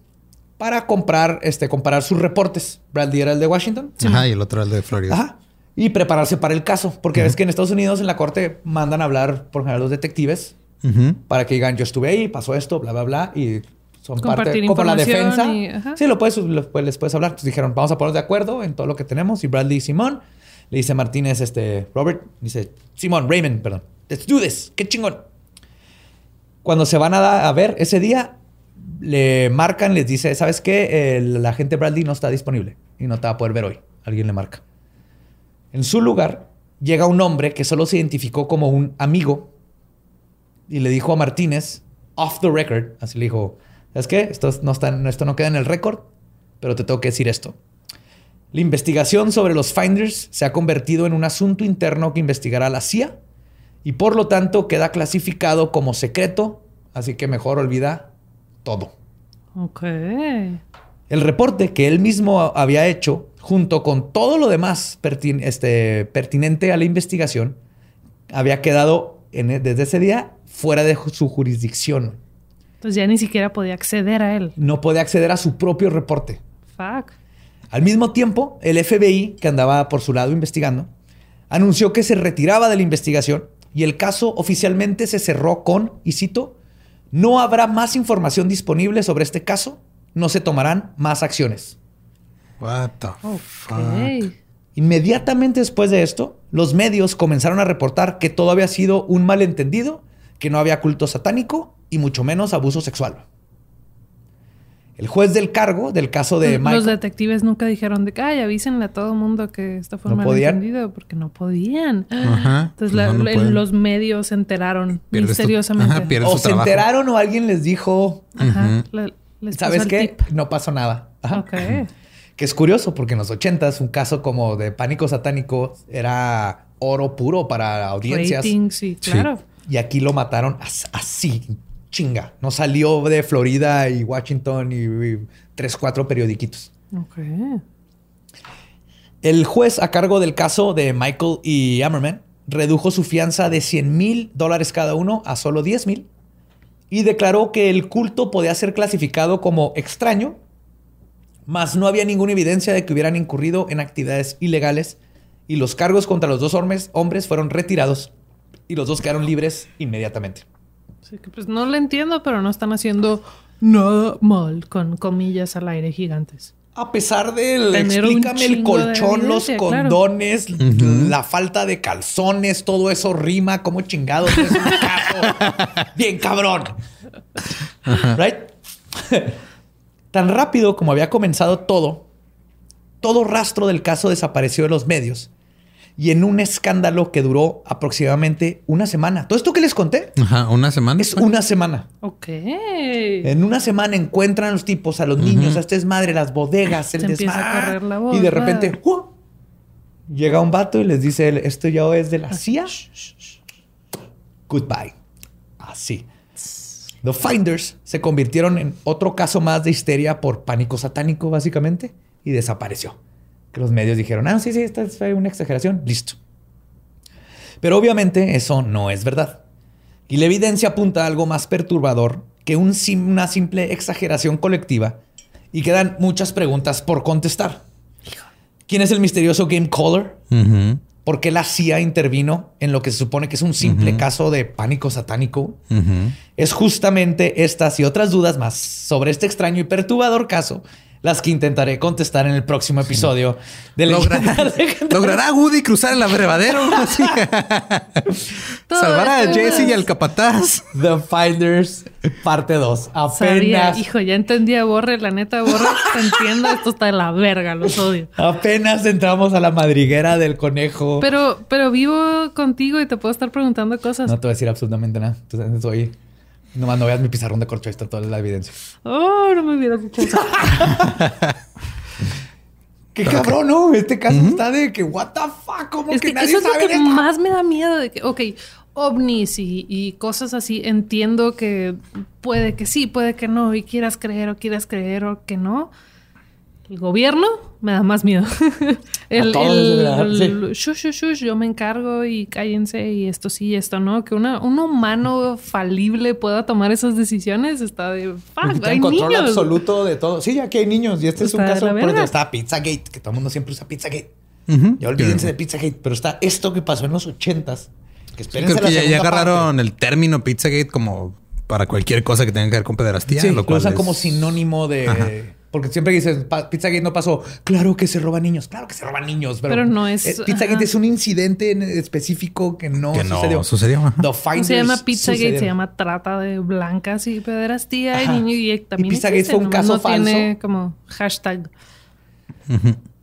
para comprar, este, comparar sus reportes. Bradley era el de Washington. Ajá, y el otro era el de Florida. Ajá. Y prepararse para el caso. Porque ves que en Estados Unidos, en la corte, mandan a hablar por general los detectives para que digan, yo estuve ahí, pasó esto, bla, bla, bla. Y son parte, Compartir como la defensa. y- sí, lo puedes, lo- pues, les puedes hablar. Entonces dijeron, vamos a ponernos de acuerdo en todo lo que tenemos. Y Bradley y Simón le dice Martínez, este, Robert, dice, Simón, Raymond, perdón, let's do this, qué chingón. Cuando se van a, a ver ese día, le marcan, les dice, ¿sabes qué? El agente Bradley no está disponible y no te va a poder ver hoy. Alguien le marca. En su lugar llega un hombre que solo se identificó como un amigo y le dijo a Martínez, off the record, así le dijo, ¿sabes qué? Esto no, está, esto no queda en el récord, pero te tengo que decir esto. La investigación sobre los Finders se ha convertido en un asunto interno que investigará la CIA y por lo tanto queda clasificado como secreto, así que mejor olvida todo. Ok. El reporte que él mismo había hecho, junto con todo lo demás pertin- este, pertinente a la investigación, había quedado en- e, desde ese día fuera de su jurisdicción. Entonces ya ni siquiera podía acceder a él. No puede acceder a su propio reporte. Fuck. Al mismo tiempo, el FBI, que andaba por su lado investigando, anunció que se retiraba de la investigación y el caso oficialmente se cerró con, y cito, no habrá más información disponible sobre este caso, no se tomarán más acciones. What the fuck? Inmediatamente después de esto, los medios comenzaron a reportar que todo había sido un malentendido, que no había culto satánico y mucho menos abuso sexual. El juez del cargo del caso de Los Michael... detectives nunca dijeron de que, ay, avísenle a todo mundo que esto fue ¿No podían? malentendido, porque no podían. Ajá. Entonces la- No, no en pueden. los medios se enteraron Pierdes tu- misteriosamente. Ajá, o se enteraron o alguien les dijo, Ajá. Les ¿sabes qué? tip. No pasó nada. Ajá. Ok. Que es curioso porque en los ochentas un caso como de pánico satánico era oro puro para audiencias. Ratings, sí, claro. Y aquí lo mataron as- así, chinga. No salió de Florida y Washington y, y tres, cuatro periodiquitos. Ok. El juez a cargo del caso de Michael y Ammerman redujo su fianza de 100 mil dólares cada uno a solo 10 mil y declaró que el culto podía ser clasificado como extraño, mas no había ninguna evidencia de que hubieran incurrido en actividades ilegales y los cargos contra los dos hombres, hombres fueron retirados y los dos quedaron libres inmediatamente. Que pues no lo entiendo, pero no están haciendo nada mal con comillas al aire gigantes. A pesar del Tener explícame el colchón, los claro. condones, la falta de calzones, todo eso rima como chingados es un caso bien cabrón. Right? Tan rápido como había comenzado todo, todo rastro del caso desapareció de los medios y en un escándalo que duró aproximadamente una semana. Todo esto que les conté Ajá, una semana. es una semana. Ok. En una semana encuentran a los tipos, a los niños, a este desmadre, las bodegas, el Se empieza a desmadre. correr la voz, Y de repente, ¡uh! llega un vato y les dice, esto ya es de la CIA. Goodbye. Así. The Finders se convirtieron en otro caso más de histeria por pánico satánico, básicamente, y desapareció. Que los medios dijeron, ah, sí, sí, esta fue una exageración. Listo. Pero obviamente eso no es verdad. Y la evidencia apunta a algo más perturbador que un sim- una simple exageración colectiva y quedan muchas preguntas por contestar. ¿Quién es el misterioso Game Caller? ¿Por qué la CIA intervino en lo que se supone que es un simple caso de pánico satánico? Es justamente estas y otras dudas más sobre este extraño y perturbador caso las que intentaré contestar en el próximo episodio de Logra- Leyendas Legendarias. ¿Logrará Woody cruzar el abrevadero? ¿Salvará a Jesse y al capataz? The Finders, parte 2. Sabía, Apenas, hijo, ya entendía, Borre, la neta, Borre, te entiendo, esto está de la verga, los odio. apenas entramos a la madriguera del conejo. Pero, pero vivo contigo y te puedo estar preguntando cosas. No te voy a decir absolutamente nada. Entonces, soy... Nomás no veas mi pizarrón de corcho, ahí está toda la evidencia. Oh, no me hubieras dicho eso. Qué cabrón, ¿no? Este caso está de que, what the fuck, como Es que, que, nadie eso es lo que esto? más me da miedo de que, ok, ovnis y, y cosas así, entiendo que puede que sí, puede que no, y quieras creer o quieras creer o que no. El gobierno me da más miedo. el, todos, el- el shush, shush, shush, yo me encargo y cállense y esto sí y esto no. Que una, un humano falible pueda tomar esas decisiones está de fuck, Está hay en control niños. absoluto de todo. Sí, aquí hay niños. Y este es un caso. Por está Pizzagate, que todo el mundo siempre usa Pizzagate. Ya olvídense de Pizzagate. Pero está esto que pasó en los ochentas. Que espérense Creo que ya, ya agarraron parte. el término Pizzagate como para cualquier cosa que tenga que ver con pederastía. Sí, lo lo cual usan es- como sinónimo de. Porque siempre dices, "Pa- Pizzagate no pasó. Claro que se roban niños. Claro que se roban niños. Pero, Pero no es- eh, Pizzagate ajá. es un incidente en específico que no Que no sucedió. sucedió, ajá. The No Finders se llama Pizzagate, se llama trata de blancas y pederastía Ajá. y niños y también Y Pizzagate fue un nomás caso no tiene falso. como hashtag.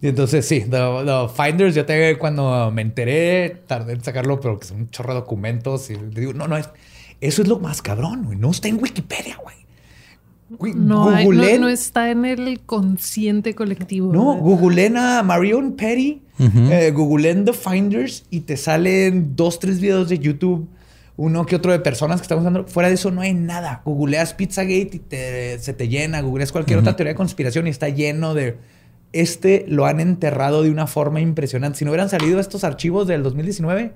Y entonces sí, the, the Finders, yo te, cuando me enteré, tardé en sacarlo, pero que son un chorro de documentos. Y le digo, no, no, es, eso es lo más cabrón, güey. No está en Wikipedia, güey. No, hay- no, está en el consciente colectivo. No, ¿verdad? googleen a Marion Petty, eh, googleen The Finders y te salen dos, tres videos de YouTube, uno que otro de personas que están usando. Fuera de eso no hay nada. Googleas Pizzagate y te, se te llena. Googleas cualquier otra teoría de conspiración y está lleno de... Este lo han enterrado de una forma impresionante. Si no hubieran salido estos archivos del 2019,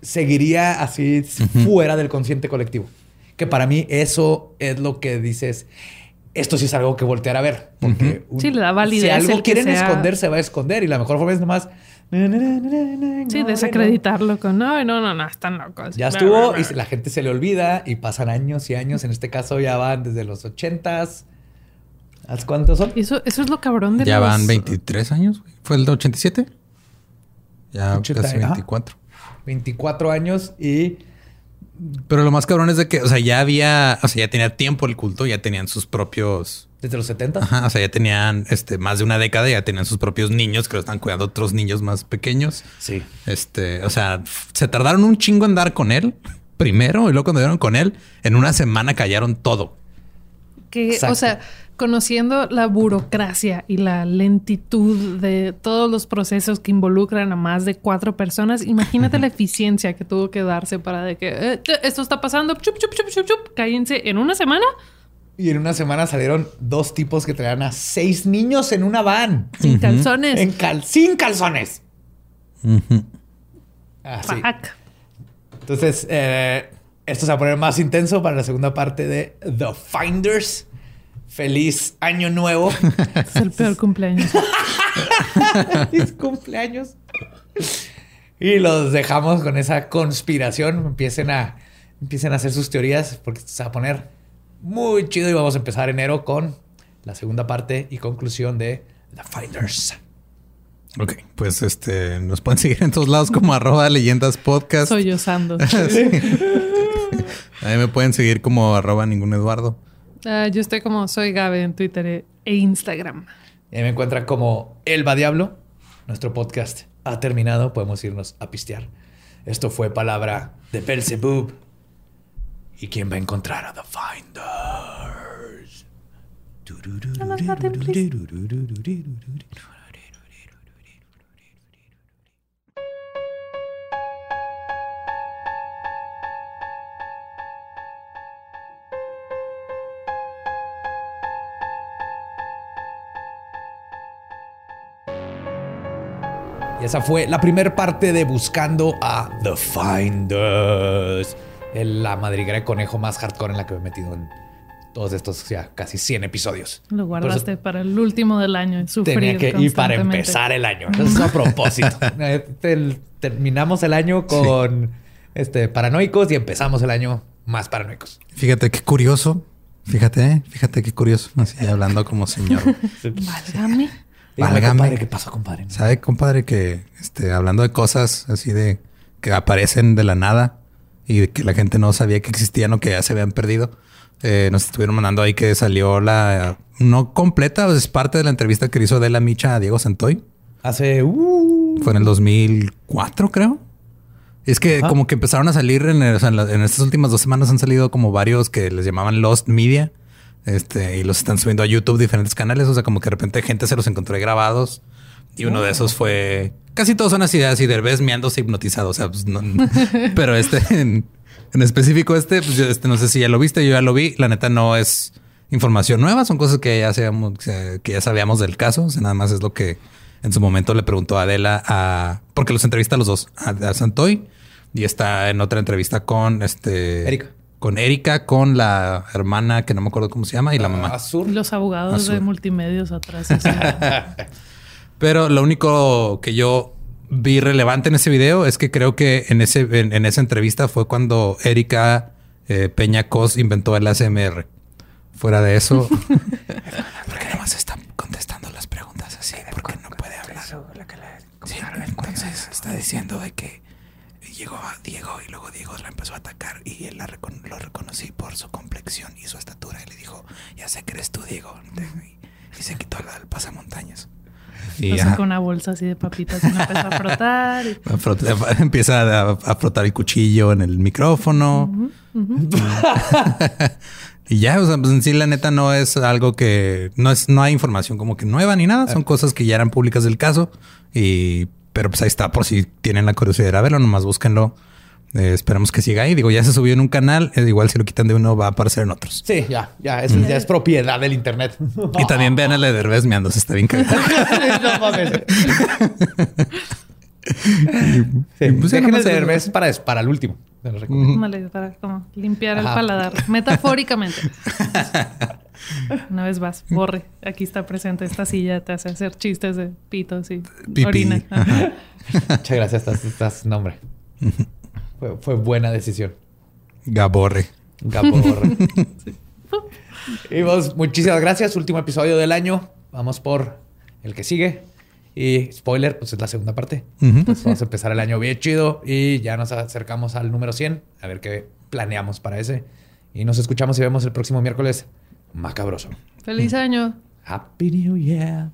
seguiría así fuera del consciente colectivo. Que para mí eso es lo que dices. Esto sí es algo que voltear a ver. Porque un- Sí, le da validez Si algo quieren sea- esconder, se va a esconder. Y la mejor forma es nomás. Sí, desacreditarlo con no, no, no, no, están locos. Ya estuvo y la gente se le olvida y pasan años y años. En este caso ya van desde los ochentas. ¿Hace cuántos son? Eso, eso es lo cabrón de Ya los- van 23 años, güey. ¿Fue el de 87? Ya 80, casi ajá. 24. 24 años y Pero lo más cabrón es de que, o sea, ya había, o sea, ya tenía tiempo el culto, ya tenían sus propios, desde los 70. ajá, o sea, ya tenían este más de una década, ya tenían sus propios niños que lo están cuidando otros niños más pequeños. Sí. Este, o sea, se tardaron un chingo en dar con él primero y luego cuando dieron con él, en una semana callaron todo. Que, Exacto. o sea, conociendo la burocracia y la lentitud de todos los procesos que involucran a más de cuatro personas, imagínate la eficiencia que tuvo que darse para de que eh, esto está pasando, chup, chup, chup, chup, chup, cállense en una semana Y en una semana salieron dos tipos que traían a seis niños en una van. sin calzones. En cal sin calzones. Así. Fuck. Entonces, eh, esto se va a poner más intenso para la segunda parte de The Finders. Feliz año nuevo. Es el peor cumpleaños. Feliz cumpleaños. Y los dejamos con esa conspiración. Empiecen a, empiecen a hacer sus teorías porque esto se va a poner muy chido y vamos a empezar enero con la segunda parte y conclusión de The Finders. Ok, pues este, nos pueden seguir en todos lados como arroba leyendas podcast. Soy Osando. Ahí me pueden seguir como arroba ningún Eduardo. Ah, yo estoy como soy Gabe en Twitter e- e Instagram. Y ahí me encuentran como Elba Diablo. Nuestro podcast ha terminado. Podemos irnos a pistear. Esto fue palabra de Belzebub. ¿Y quién va a encontrar a The Finders? Y esa fue la primera parte de Buscando a The Finders. La madriguera de conejo más hardcore en la que me he metido en todos estos ya casi 100 episodios. Lo guardaste para el último del año. Sufrir Tenía que ir para empezar el año. Eso es a propósito. Eh, Terminamos el año con este, paranoicos y empezamos el año más paranoicos. Fíjate qué curioso. Fíjate, ¿eh? fíjate qué curioso. Así hablando como señor. Válgame. Dígame, Válgame. compadre, ¿qué pasó, compadre? ¿Sabe, compadre, que este, hablando de cosas así de que aparecen de la nada y de que la gente no sabía que existían o que ya se habían perdido? eh, nos estuvieron mandando ahí que salió la no completa, es parte de la entrevista que hizo de la Micha a Diego Santoy. Hace... uh, Fue en el 2004, creo. Es que Ajá. como que empezaron a salir en, el- la- en estas últimas dos semanas han salido como varios que les llamaban Lost Media. Este, y los están subiendo a YouTube, diferentes canales. O sea, como que de repente gente se los encontró grabados. Y uno de esos fue... Casi todos son así, así, Derbez meándose hipnotizado. O sea, pues no, no. pero este en, en, específico este, pues yo este no sé si ya lo viste, yo ya lo vi. La neta no es información nueva, son cosas que ya sabíamos, que ya sabíamos del caso. O sea, nada más es lo que en su momento le preguntó a Adela a... Porque los entrevista a los dos, a, a Santoy y está en otra entrevista con este... Erika. Con Erika, con la hermana que no me acuerdo cómo se llama y la mamá. Azul. Los abogados de multimedios atrás. Pero lo único que yo vi relevante en ese video es que creo que en, ese, en, en esa entrevista fue cuando Erika eh, Peña Cos inventó el ASMR. Fuera de eso... ¿Por qué nomás están contestando las preguntas así? ¿Por qué no puede hablar? Sí, entonces está diciendo de que llegó a Diego y luego Diego la empezó a atacar y él la recon lo reconocí por su complexión y su estatura y le dijo, ya sé que eres tú, Diego. Y, y se quitó el, pasamontañas. Y con una bolsa así de papitas y empieza a frotar. Y... A frotar empieza a, a, frotar el cuchillo en el micrófono. Uh -huh, uh -huh. y ya, o sea, pues en sí la neta no es algo que no es, no hay información como que nueva ni nada. Son cosas que ya eran públicas del caso y pero pues ahí está, por si tienen la curiosidad de verlo, nomás búsquenlo. Eh, esperamos que siga ahí. Digo, ya se subió en un canal. Eh, igual si lo quitan de uno, va a aparecer en otros. Sí, ya, ya. Eso ya es propiedad del internet. Y también vean a la de Derbez meándose. Está bien cagado. no mames. sí, y, pues, Dejen el para, para el último. Vale, para como limpiar Ajá. el paladar. Metafóricamente. Una vez vas, borre. Aquí está presente esta silla, te hace hacer chistes de pitos y Pipí. orina. Muchas gracias, estás, estás nombre. Fue, fue, buena decisión. Gaborre. Gaborre. sí. Y vos, muchísimas gracias. Último episodio del año. Vamos por el que sigue. Y spoiler, pues es la segunda parte. Uh -huh. Entonces vamos a empezar el año bien chido y ya nos acercamos al número 100. A ver qué planeamos para ese. Y nos escuchamos y vemos el próximo miércoles macabroso. Feliz año. Happy New Year.